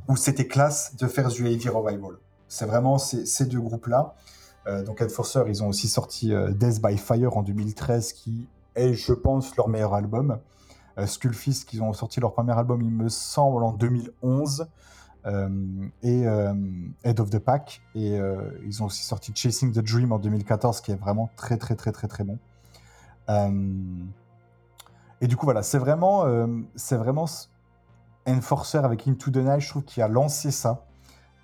où c'était classe de faire du heavy revival. C'est vraiment ces, deux groupes-là. Euh, donc Enforcer, ils ont aussi sorti euh, Death by Fire en 2013, qui est, je pense, leur meilleur album. Euh, Skullfist, qui ont sorti leur premier album, il me semble, en 2011. Euh, et euh, Head of the Pack. Et euh, ils ont aussi sorti Chasing the Dream en 2014, qui est vraiment très, très, très, très, très bon. Et du coup, voilà, c'est vraiment, c'est vraiment Enforcer avec Into the Night, je trouve, qui a lancé ça.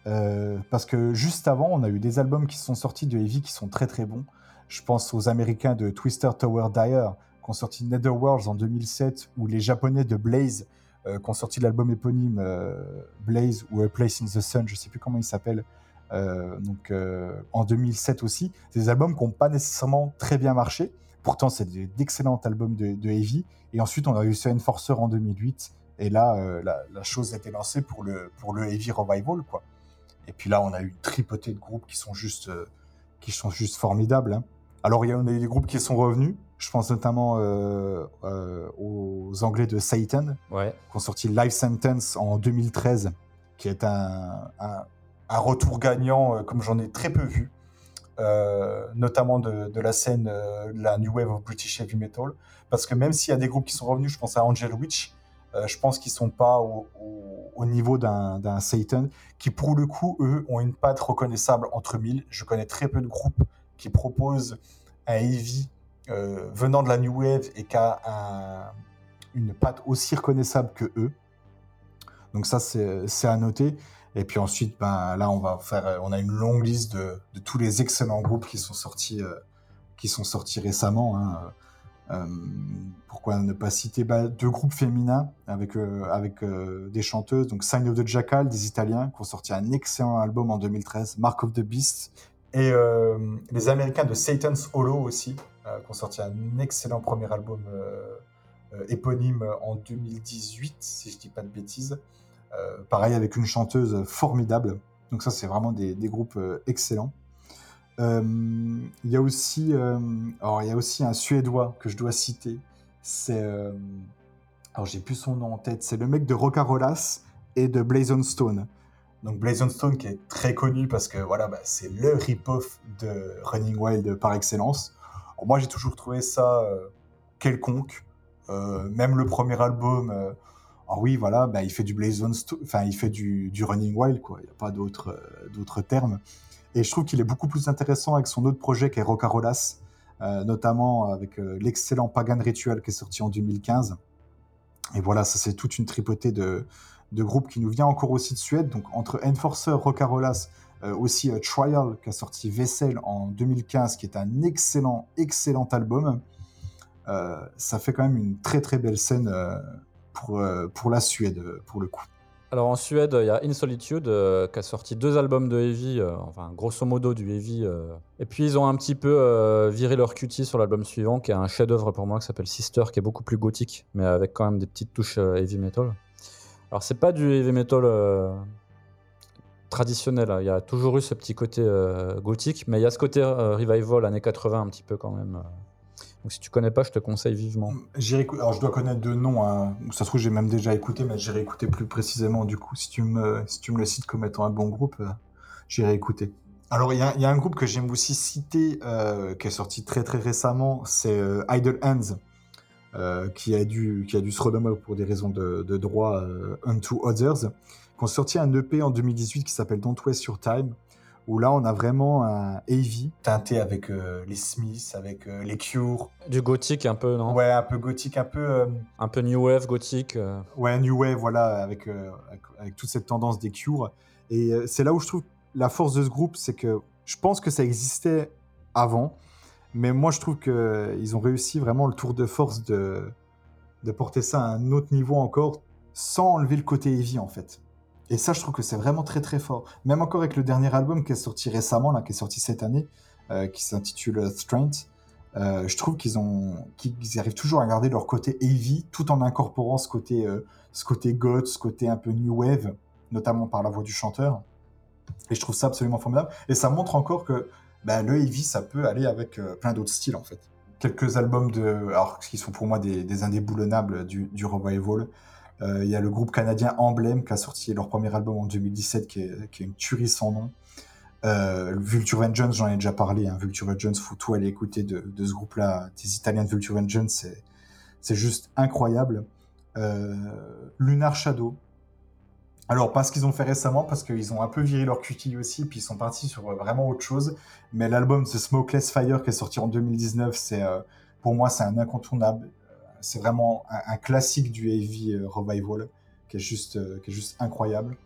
Parce que juste avant, on a eu des albums qui sont sortis de Heavy qui sont très très bons. Je pense aux Américains de Twister Tower Dire qui ont sorti Netherworlds en 2007 ou les Japonais de Blaze euh, qui ont sorti l'album éponyme euh, Blaze ou A Place in the Sun, je sais plus comment il s'appelle, euh, donc euh, en 2007 aussi. Des albums qui n'ont pas nécessairement très bien marché. Pourtant, c'est d'excellents albums de, de Heavy. Et ensuite, on a eu ce Enforcer en 2008. Et là, la, chose a été lancée pour le, pour le Heavy Revival, quoi. Et puis là, on a eu une tripotée de groupes qui sont juste, qui sont juste formidables. hein. Alors, il y a, on a eu des groupes qui sont revenus. Je pense notamment euh, euh, aux Anglais de Satan, Ouais. qui ont sorti Life Sentence en 2013, qui est un, un, un retour gagnant, euh, comme j'en ai très peu vu, euh, notamment de, de la scène, de la New Wave of British Heavy Metal. Parce que même s'il y a des groupes qui sont revenus, je pense à Angel Witch, je pense qu'ils sont pas au, au- au niveau d'un d'un Satan, qui pour le coup, eux, ont une patte reconnaissable entre mille. Je connais très peu de groupes qui proposent un heavy euh, venant de la New Wave et qui a un- une patte aussi reconnaissable que eux. Donc ça, c'est à noter. Et puis ensuite, ben, là, on va faire, on a une longue liste de, tous les excellents groupes qui sont sortis, euh, qui sont sortis récemment. hein. Euh, pourquoi ne pas citer? Bah, deux groupes féminins avec, avec des chanteuses, donc Sign of the Jackal, des Italiens, qui ont sorti un excellent album en 2013, Mark of the Beast, et euh, les Américains de Satan's Hollow aussi, euh, qui ont sorti un excellent premier album euh, éponyme en 2018, si je dis pas de bêtises. Pareil avec une chanteuse formidable. Donc ça, c'est vraiment des, groupes excellents. Il y a aussi, y a aussi un Suédois que je dois citer. C'est, alors j'ai plus son nom en tête. C'est le mec de Rocarolas et de Blazon Stone. Donc Blazon Stone qui est très connu parce que voilà, bah, c'est le rip-off de Running Wild par excellence. Moi, j'ai toujours trouvé ça euh, quelconque. Euh, même le premier album. euh, alors oui, voilà, bah, il fait du enfin il fait du, Running Wild, quoi. Il n'y a pas d'autres d'autres termes. Et je trouve qu'il est beaucoup plus intéressant avec son autre projet qui est Rocarolas, notamment avec l'excellent Pagan Ritual qui est sorti en 2015. Et voilà, ça c'est toute une tripotée de, de groupes qui nous vient encore aussi de Suède. Donc entre Enforcer, Rocarolas, euh, aussi euh, Trial qui a sorti Vessel en 2015, qui est un excellent, excellent album. Euh, ça fait quand même une très très belle scène pour, pour la Suède, pour le coup. Alors en Suède, il y a In Solitude euh, qui a sorti deux albums de heavy, enfin grosso modo du heavy. Et puis ils ont un petit peu viré leur cutie sur l'album suivant, qui est un chef-d'œuvre pour moi, qui s'appelle Sister, qui est beaucoup plus gothique, mais avec quand même des petites touches heavy metal. Alors c'est pas du heavy metal euh, traditionnel, hein. il y a toujours eu ce petit côté euh, gothique, mais il y a ce côté euh, revival années 80 un petit peu quand même. Donc si tu connais pas, je te conseille vivement. Écou- Alors je dois connaître deux noms, hein. ça se trouve j'ai même déjà écouté, mais j'irai écouter plus précisément du coup. Si tu me, si tu me le cites comme étant un bon groupe, j'irai écouter. Alors il y, a- un groupe que j'aime aussi citer, qui est sorti très très récemment, c'est Idle Hands, euh, qui, a dû, qui a dû se renommer pour des raisons de, de droit euh, Unto Others, qui ont sorti un EP en 2018 qui s'appelle Don't Waste Your Time, où là on a vraiment un heavy teinté avec euh, les Smiths, avec euh, les Cure. Du gothique un peu, non? Ouais, un peu gothique, un peu. euh, Un peu new wave gothique. Ouais, New Wave, voilà, avec, avec, avec toute cette tendance des Cure. Et c'est là où je trouve la force de ce groupe, c'est que je pense que ça existait avant, mais moi je trouve qu'ils ont réussi vraiment le tour de force de, porter ça à un autre niveau encore, sans enlever le côté heavy en fait. Et ça, je trouve que c'est vraiment très très fort. Même encore avec le dernier album qui est sorti récemment, là, qui est sorti cette année, euh, qui s'intitule Strength, euh, je trouve qu'ils arrivent toujours à garder leur côté heavy, tout en incorporant ce côté, euh, ce côté goth, ce côté un peu new wave, notamment par la voix du chanteur. Et je trouve ça absolument formidable. Et ça montre encore que bah, le heavy, ça peut aller avec euh, plein d'autres styles en fait. Quelques albums de, alors qui sont pour moi des, indéboulonnables du, revival. Euh, Il y a le groupe canadien Emblem qui a sorti leur premier album en 2017, qui est, une tuerie sans nom. Euh, Vulture Vengeance, j'en ai déjà parlé. Hein. Vulture Vengeance, faut tout aller écouter de, ce groupe-là, des Italiens de Vulture Vengeance, c'est juste incroyable. Lunar Shadow. Alors, pas ce qu'ils ont fait récemment, parce qu'ils ont un peu viré leur cutie aussi, puis ils sont partis sur euh, vraiment autre chose. Mais l'album The Smokeless Fire, qui est sorti en 2019, c'est euh, pour moi, c'est un incontournable. C'est vraiment un, classique du heavy euh, revival, qui est juste, qui est juste incroyable.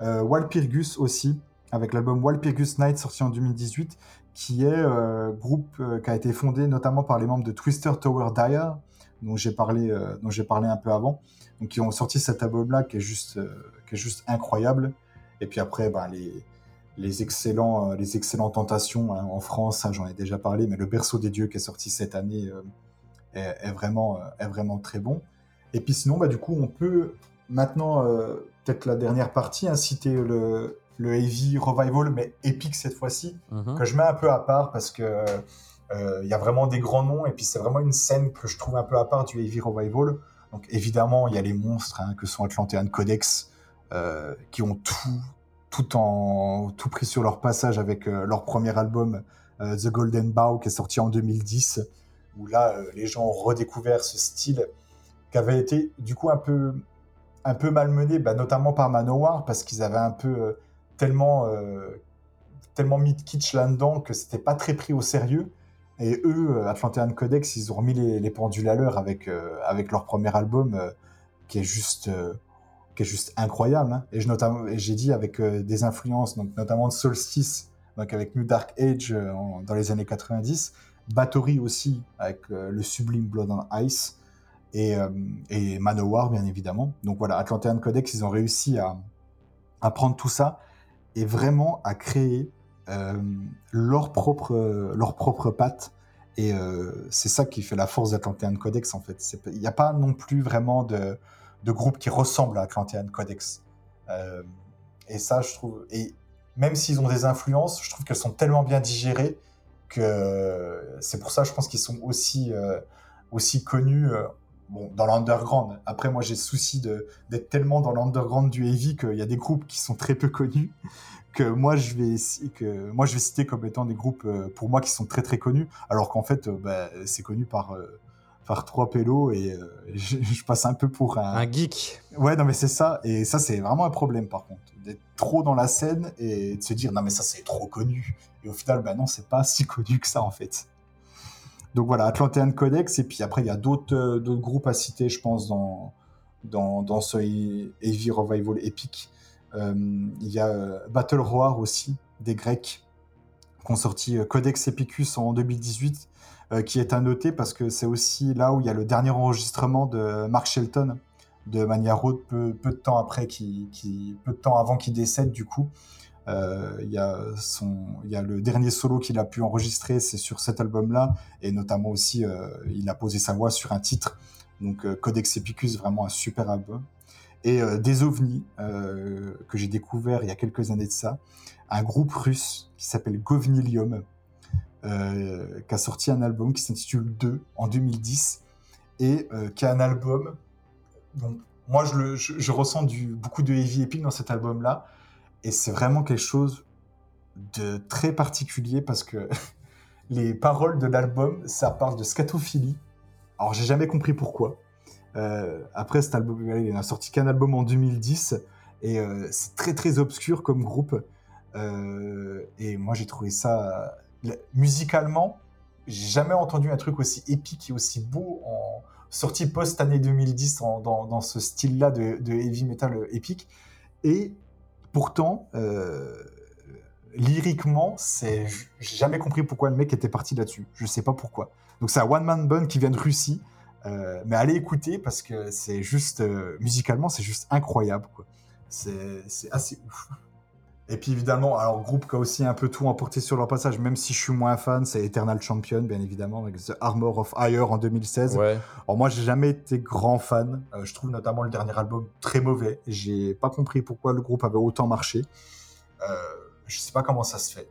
Walpurgis aussi, avec l'album Walpurgis Night, sorti en 2018, qui est groupe qui a été fondé notamment par les membres de Twister Tower Dire, dont j'ai parlé, euh, dont j'ai parlé un peu avant, donc qui ont sorti cet album-là qui est juste, euh, qui est juste incroyable. Et puis après, ben, les, les excellents, euh, les excellents tentations hein, en France, ça, j'en ai déjà parlé, mais le Berceau des dieux qui est sorti cette année est, est vraiment, est vraiment très bon. Et puis sinon, bah, du coup, on peut maintenant peut-être la dernière partie hein, citer le le heavy revival, mais épique cette fois-ci Mhm. que je mets un peu à part parce que il y a vraiment des grands noms et puis c'est vraiment une scène que je trouve un peu à part du heavy revival. Donc évidemment il y a les monstres hein, que sont Atlantean Codex euh, qui ont tout tout en tout pris sur leur passage avec euh, leur premier album euh, The Golden Bow qui est sorti en 2010 où là euh, les gens ont redécouvert ce style qui avait été du coup un peu un peu malmené bah, notamment par Manowar parce qu'ils avaient un peu euh, tellement euh, tellement mis de kitsch là-dedans que c'était pas très pris au sérieux. Et eux, euh, Atlantean Codex, ils ont remis les, les pendules à l'heure avec, euh, avec leur premier album euh, qui est juste qui est juste incroyable. hein. Et j'ai dit avec des influences, donc notamment de Solstice, donc avec New Dark Age dans les années 90, Bathory aussi avec le sublime Blood on Ice et, et Manowar bien évidemment. Donc voilà, Atlantean Codex, ils ont réussi à, à prendre tout ça et vraiment à créer euh, leur propre euh, leur propre patte et euh, c'est ça qui fait la force d'Atlantean Codex en fait. Il n'y a pas non plus vraiment de, de groupe qui ressemble à Atlantean Codex. Et ça je trouve et même s'ils ont des influences je trouve qu'elles sont tellement bien digérées que c'est pour ça je pense qu'ils sont aussi aussi connus bon dans l'underground. Après moi j'ai le souci d'être tellement dans l'underground du heavy qu'il y a des groupes qui sont très peu connus que moi je vais que moi je vais citer comme étant des groupes euh, pour moi qui sont très très connus alors qu'en fait euh, bah, c'est connu par euh, par trois pélos et <laughs> je, je passe un peu pour un, Un geek. ouais non mais c'est ça et ça c'est vraiment un problème par contre d'être trop dans la scène et de se dire non mais ça c'est trop connu. Et au final bah non c'est pas si connu que ça en fait. Donc voilà Atlantean Codex et puis après il y a d'autres d'autres groupes à citer je pense dans dans, dans ce heavy revival épique il y a euh, Battle Roar aussi, des Grecs, qui ont sorti euh, Codex Epicus en 2018, euh, qui est à noter parce que c'est aussi là où il y a le dernier enregistrement de Mark Shelton de Mania Road, peu, peu de temps après, qui, peu de temps avant qu'il décède du coup. Euh, Il y, a son- y a le dernier solo qu'il a pu enregistrer, c'est sur cet album-là, et notamment aussi, euh, il a posé sa voix sur un titre. Donc euh, Codex Epicus, vraiment un super album et euh, des ovnis euh, que j'ai découvert il y a quelques années de ça, un groupe russe qui s'appelle Govnilium, euh, qui a sorti un album qui s'intitule 2 en 2010 et qui est un album moi je, le, je, ressens du, beaucoup de heavy epic dans cet album là et c'est vraiment quelque chose de très particulier parce que <laughs> les paroles de l'album ça parle de scatophilie. Alors j'ai jamais compris pourquoi après cet album, il n'a sorti qu'un album en 2010 et euh, c'est très très obscur comme groupe. Euh, et moi, j'ai trouvé ça euh, musicalement, j'ai jamais entendu un truc aussi épique et aussi beau en sortie post année 2010 dans, ce style-là de, heavy metal épique. Et pourtant, euh, lyriquement, j'ai jamais compris pourquoi le mec était parti là-dessus. Je sais pas pourquoi. Donc c'est un one man band qui vient de Russie. Euh, mais allez écouter parce que c'est juste euh, musicalement c'est juste incroyable quoi. C'est, c'est assez ouf. Et puis évidemment, alors groupe qui a aussi un peu tout emporté sur leur passage, même si je suis moins fan, c'est Eternal Champion, bien évidemment, avec The Armor of Hire en 2016. Ouais. Alors moi, j'ai jamais été grand fan. Euh, je trouve notamment le dernier album très mauvais. J'ai pas compris pourquoi le groupe avait autant marché. Je sais pas comment ça se fait.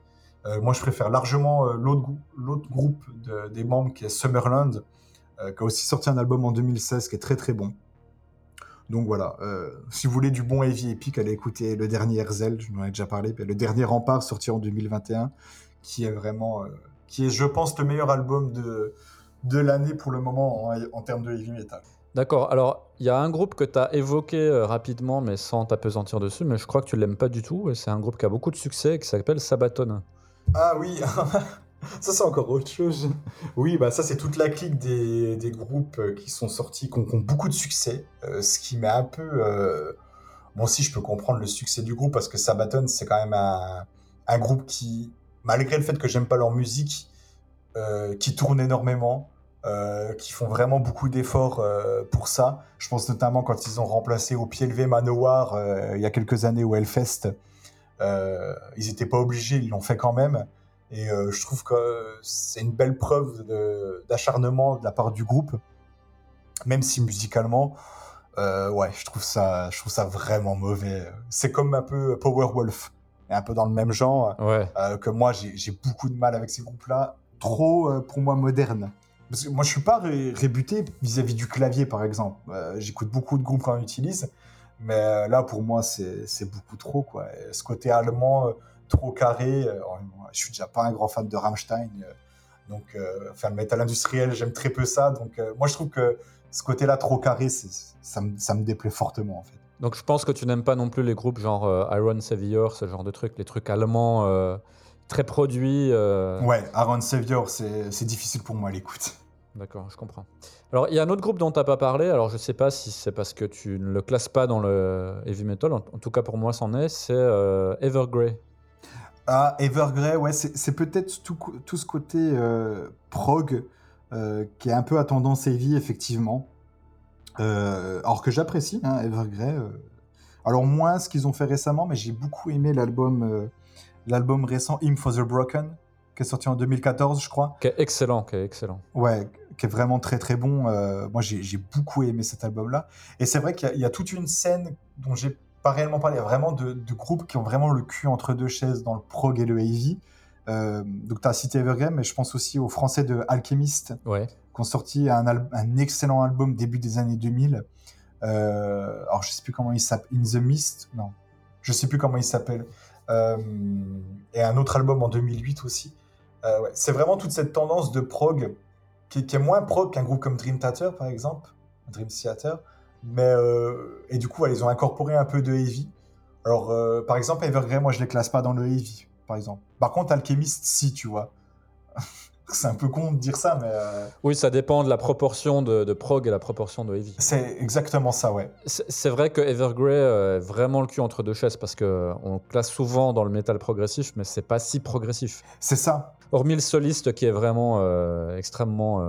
Moi, je préfère largement l'autre, l'autre groupe de, des membres qui est Summerland, qui a aussi sorti un album en 2016 qui est très très bon. Donc voilà, euh, si vous voulez du bon heavy épique, allez écouter le dernier Erzel, je vous en ai déjà parlé, le dernier Rempart sorti en 2021, qui est vraiment, euh, qui est, je pense, le meilleur album de, de l'année pour le moment en, en termes de heavy metal. D'accord, alors il y a un groupe que tu as évoqué euh, rapidement, mais sans t'apesantir dessus, mais je crois que tu l'aimes pas du tout, et c'est un groupe qui a beaucoup de succès, qui s'appelle Sabaton. Ah oui, <laughs> ça c'est encore autre chose. Oui, bah ça c'est toute la clique des, groupes euh, qui sont sortis, qui ont, beaucoup de succès, euh, ce qui met un peu... Euh... Moi aussi je peux comprendre le succès du groupe, parce que Sabaton c'est quand même un, groupe qui, malgré le fait que j'aime pas leur musique, euh, qui tourne énormément, euh, qui font vraiment beaucoup d'efforts euh, pour ça. Je pense notamment quand ils ont remplacé au pied levé Manowar euh, il y a quelques années au Hellfest. Euh, ils n'étaient pas obligés, ils l'ont fait quand même. Et euh, je trouve que c'est une belle preuve d'acharnement de, de, la part du groupe, même si musicalement, euh, ouais, je trouve ça, je trouve ça vraiment mauvais. C'est comme un peu Powerwolf, un peu dans le même genre. Ouais. Euh, que moi, j'ai beaucoup de mal avec ces groupes-là, trop pour moi modernes. Parce que moi, je suis pas ré rébuté vis-à-vis -vis du clavier, par exemple. J'écoute beaucoup de groupes quand on utilise, mais là, pour moi, c'est beaucoup trop, quoi. Et ce côté allemand trop carré, euh, je suis déjà pas un grand fan de Rammstein, euh, donc euh, enfin le métal industriel, j'aime très peu ça. Donc moi, je trouve que ce côté-là trop carré, ça me, ça me déplaît fortement, en fait. Donc je pense que tu n'aimes pas non plus les groupes genre euh, Iron Savior, ce genre de trucs, les trucs allemands euh, très produits. Euh... Ouais, Iron Savior, c'est difficile pour moi à l'écoute. D'accord, je comprends. Alors, il y a un autre groupe dont tu n'as pas parlé. Alors, je ne sais pas si c'est parce que tu ne le classes pas dans le heavy metal. En, en tout cas, pour moi, c'en est. C'est Evergrey. Ah, Evergrey, ouais, c'est peut-être tout, tout, ce côté euh, prog euh, qui est un peu à tendance heavy, effectivement. Euh, alors que j'apprécie, hein, Evergrey. alors, moins ce qu'ils ont fait récemment, mais j'ai beaucoup aimé l'album l'album récent Hymn for the Broken, qui est sorti en 2014, je crois. Qui est excellent, qui est excellent. Ouais, qui est vraiment très très bon. Euh, moi, j'ai beaucoup aimé cet album-là. Et c'est vrai qu'il y, y, a toute une scène dont j'ai pas réellement parlé. Il y a vraiment de, de, groupes qui ont vraiment le cul entre deux chaises dans le prog et le heavy. Euh, donc, tu as cité Evergrey, mais je pense aussi aux Français de Alchemist, ouais. qui ont sorti un, un, excellent album début des années 2000. Euh, alors, je sais plus comment il s'appelle. In the Mist Non. Je sais plus comment il s'appelle. Euh, et un autre album en 2008 aussi. Ouais. C'est vraiment toute cette tendance de prog qui, qui est moins prog qu'un groupe comme Dream Theater par exemple, Dream Theater, mais euh, et du coup ouais, ils ont incorporé un peu de heavy. Alors euh, par exemple Evergrey, moi je les classe pas dans le heavy, par exemple. Par contre Alchemist, si tu vois. <laughs> c'est un peu con de dire ça, mais. Euh... Oui, ça dépend de la proportion de, de, prog et la proportion de heavy. C'est exactement ça, ouais. C'est vrai que Evergrey est vraiment le cul entre deux chaises parce qu'on classe souvent dans le métal progressif, mais c'est pas si progressif. C'est ça. Hormis le soliste qui est vraiment euh, extrêmement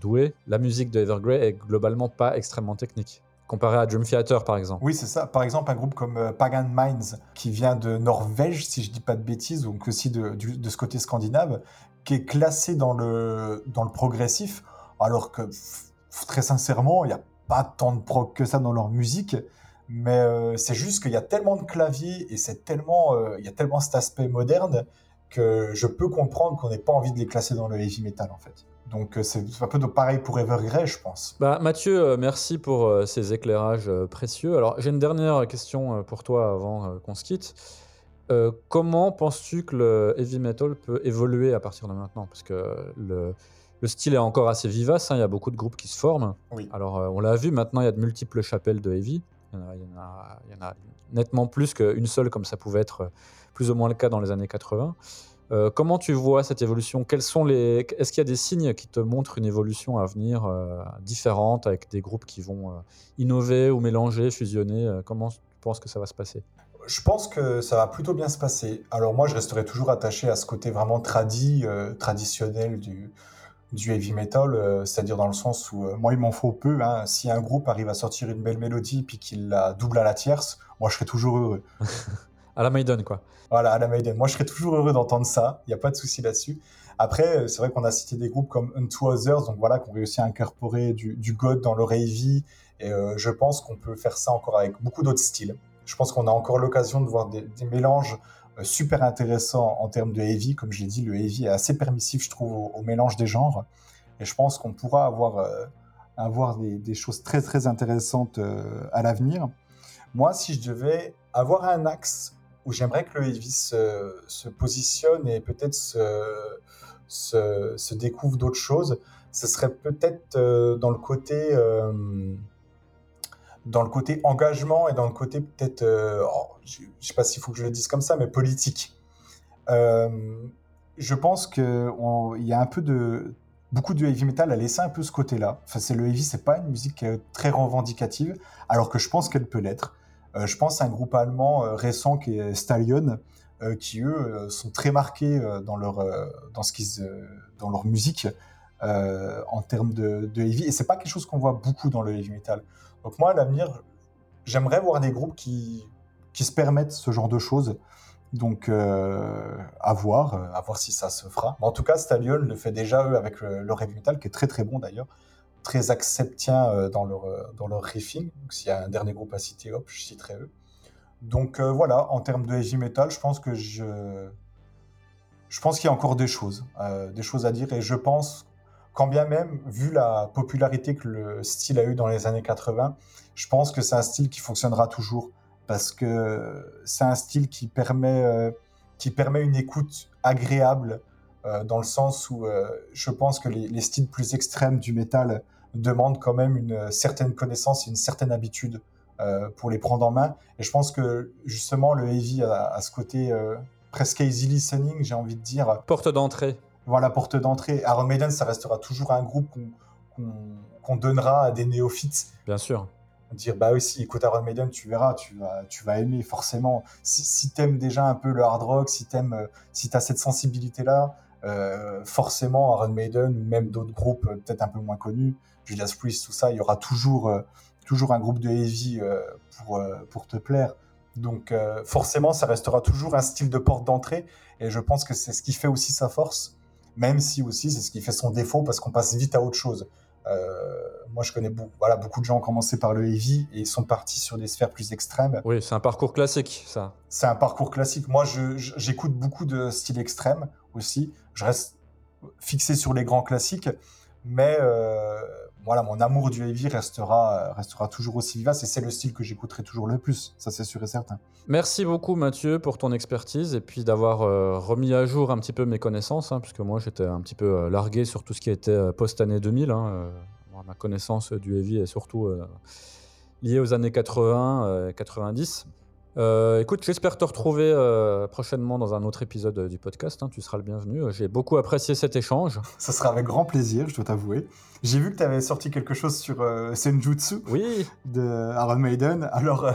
doué, la musique de Evergrey est globalement pas extrêmement technique comparé à Dream Theater par exemple. Oui, c'est ça. Par exemple, un groupe comme euh, Pagan Minds, qui vient de Norvège, si je dis pas de bêtises, donc aussi de, de, ce côté scandinave, qui est classé dans le, dans le progressif, alors que très sincèrement, il n'y a pas tant de prog que ça dans leur musique, mais euh, c'est juste qu'il y a tellement de claviers et c'est tellement, euh, il y a tellement cet aspect moderne que je peux comprendre qu'on n'ait pas envie de les classer dans le heavy metal en fait. Donc c'est un peu pareil pour Evergrey, je pense. Bah, Mathieu, euh, merci pour euh, ces éclairages euh, précieux. Alors j'ai une dernière question pour toi avant qu'on se quitte. Euh, comment penses-tu que le heavy metal peut évoluer à partir de maintenant? Parce que le, le, style est encore assez vivace, hein, il y a beaucoup de groupes qui se forment. Oui. Alors on l'a vu, maintenant il y a de multiples chapelles de heavy. Il y en a, il y en a- il y en a nettement plus qu'une seule, comme ça pouvait être euh, plus ou moins le cas dans les années 80. Euh, comment tu vois cette évolution? Quels sont les Est-ce qu'il y a des signes qui te montrent une évolution à venir euh, différente avec des groupes qui vont euh, innover ou mélanger, fusionner? Comment tu penses que ça va se passer? Je pense que ça va plutôt bien se passer. Alors moi, je resterai toujours attaché à ce côté vraiment tradi, traditionnel du, du heavy metal, c'est-à-dire dans le sens où moi, il m'en faut peu. hein. Si un groupe arrive à sortir une belle mélodie puis qu'il la double à la tierce, moi, je serai toujours heureux. <laughs> À la Maiden, quoi. Voilà, à la Maiden. Moi, je serais toujours heureux d'entendre ça. Il n'y a pas de souci là-dessus. Après, euh, c'est vrai qu'on a cité des groupes comme Unto Others, donc voilà, qui ont réussi à incorporer du, God dans leur heavy. Et euh, je pense qu'on peut faire ça encore avec beaucoup d'autres styles. Je pense qu'on a encore l'occasion de voir des, mélanges euh, super intéressants en termes de heavy. Comme je l'ai dit, le heavy est assez permissif, je trouve, au, mélange des genres. Et je pense qu'on pourra avoir, avoir des, choses très, très intéressantes à l'avenir. Moi, si je devais avoir un axe où j'aimerais que le heavy se, positionne et peut-être se, découvre d'autres choses, ce serait peut-être euh, dans le côté euh, dans le côté engagement et dans le côté peut-être, euh, oh, je ne sais pas s'il faut que je le dise comme ça, mais politique. Je pense qu'il y a un peu de beaucoup de heavy metal a laissé un peu ce côté-là. Enfin, c'est le heavy, c'est pas une musique très revendicative, alors que je pense qu'elle peut l'être. Euh, je pense à un groupe allemand euh, récent qui est Stallion, euh, qui eux sont très marqués dans leur dans ce qu'ils dans leur musique en termes de, heavy. Et c'est pas quelque chose qu'on voit beaucoup dans le heavy metal. Donc moi, à l'avenir, j'aimerais voir des groupes qui qui se permettent ce genre de choses. Donc à voir, à voir si ça se fera. En tout cas, Stallion le fait déjà eux avec le, leur heavy metal, qui est très très bon d'ailleurs, très acceptien euh, dans leur euh, dans leur riffing. S'il y a un dernier groupe à citer, hop, je citerai eux. Donc euh, voilà, en termes de heavy metal, je pense que je je pense qu'il y a encore des choses, des choses à dire, et je pense quand bien même, vu la popularité que le style a eu dans les années 80, je pense que c'est un style qui fonctionnera toujours parce que c'est un style qui permet, qui permet une écoute agréable dans le sens où je pense que les, les, styles plus extrêmes du métal demandent quand même une certaine connaissance et une certaine habitude euh, pour les prendre en main. Et je pense que justement le heavy a, a ce côté euh, presque easy listening, j'ai envie de dire. Porte d'entrée. Voilà, porte d'entrée. Iron Maiden, ça restera toujours un groupe qu'on qu qu donnera à des néophytes. Bien sûr dire bah oui si écoute Iron Maiden tu verras tu vas tu vas aimer forcément si, si t'aimes déjà un peu le hard rock si t'aimes euh, si t'as cette sensibilité là euh, forcément Iron Maiden ou même d'autres groupes euh, peut-être un peu moins connus Judas Priest tout ça il y aura toujours euh, toujours un groupe de heavy euh, pour euh, pour te plaire donc forcément ça restera toujours un style de porte d'entrée et je pense que c'est ce qui fait aussi sa force même si aussi c'est ce qui fait son défaut parce qu'on passe vite à autre chose moi, je connais beaucoup, voilà, beaucoup de gens ont commencé par le heavy et sont partis sur des sphères plus extrêmes. Oui, c'est un parcours classique, ça. C'est un parcours classique. Moi, j'écoute beaucoup de styles extrêmes aussi. Je reste fixé sur les grands classiques, mais euh, mon amour du heavy restera, restera toujours aussi vivace et c'est le style que j'écouterai toujours le plus. Ça, c'est sûr et certain. Merci beaucoup, Mathieu, pour ton expertise et puis d'avoir euh, remis à jour un petit peu mes connaissances, hein, puisque moi, j'étais un petit peu euh, largué sur tout ce qui était euh, post-année 2000. Hein, euh, ma connaissance du heavy est surtout euh, liée aux années 80 90. Euh, écoute, j'espère te retrouver euh, prochainement dans un autre épisode du podcast. Hein, tu seras le bienvenu. J'ai beaucoup apprécié cet échange. <laughs> Ça sera avec grand plaisir, je dois t'avouer. J'ai vu que tu avais sorti quelque chose sur euh, Senjutsu oui. de Iron Maiden. Alors, euh,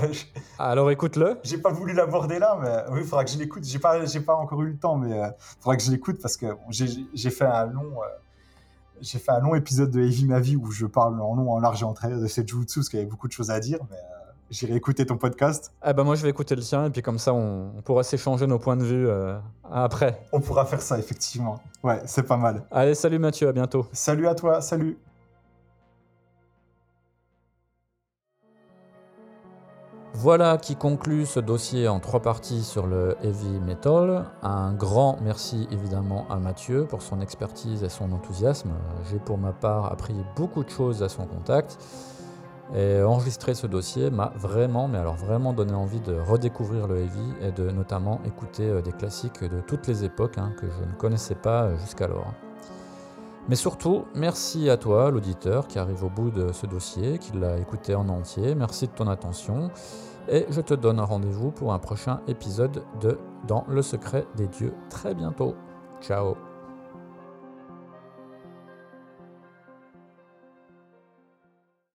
alors écoute-le. J'ai pas voulu l'aborder là, mais oui, il faudra que je l'écoute. J'ai pas, j'ai pas encore eu le temps, mais il euh, faudra que je l'écoute parce que bon, j'ai fait un long. Euh, j'ai fait un long épisode de Heavy Ma Vie où je parle en long, en large et en travers de Senjutsu parce qu'il y avait beaucoup de choses à dire, mais j'irai écouter ton podcast. Eh ben moi, je vais écouter le tien et puis comme ça, on, on pourra s'échanger nos points de vue euh, après. On pourra faire ça, effectivement. Ouais, c'est pas mal. Allez, salut Mathieu, à bientôt. Salut à toi, salut. Voilà qui conclut ce dossier en trois parties sur le heavy metal. Un grand merci évidemment à Mathieu pour son expertise et son enthousiasme. J'ai pour ma part appris beaucoup de choses à son contact. Et enregistrer ce dossier m'a vraiment, mais alors vraiment donné envie de redécouvrir le heavy et de notamment écouter des classiques de toutes les époques hein, que je ne connaissais pas jusqu'alors. Mais surtout, merci à toi, l'auditeur, qui arrive au bout de ce dossier, qui l'a écouté en entier. Merci de ton attention. Et je te donne rendez-vous pour un prochain épisode de Dans le secret des dieux très bientôt. Ciao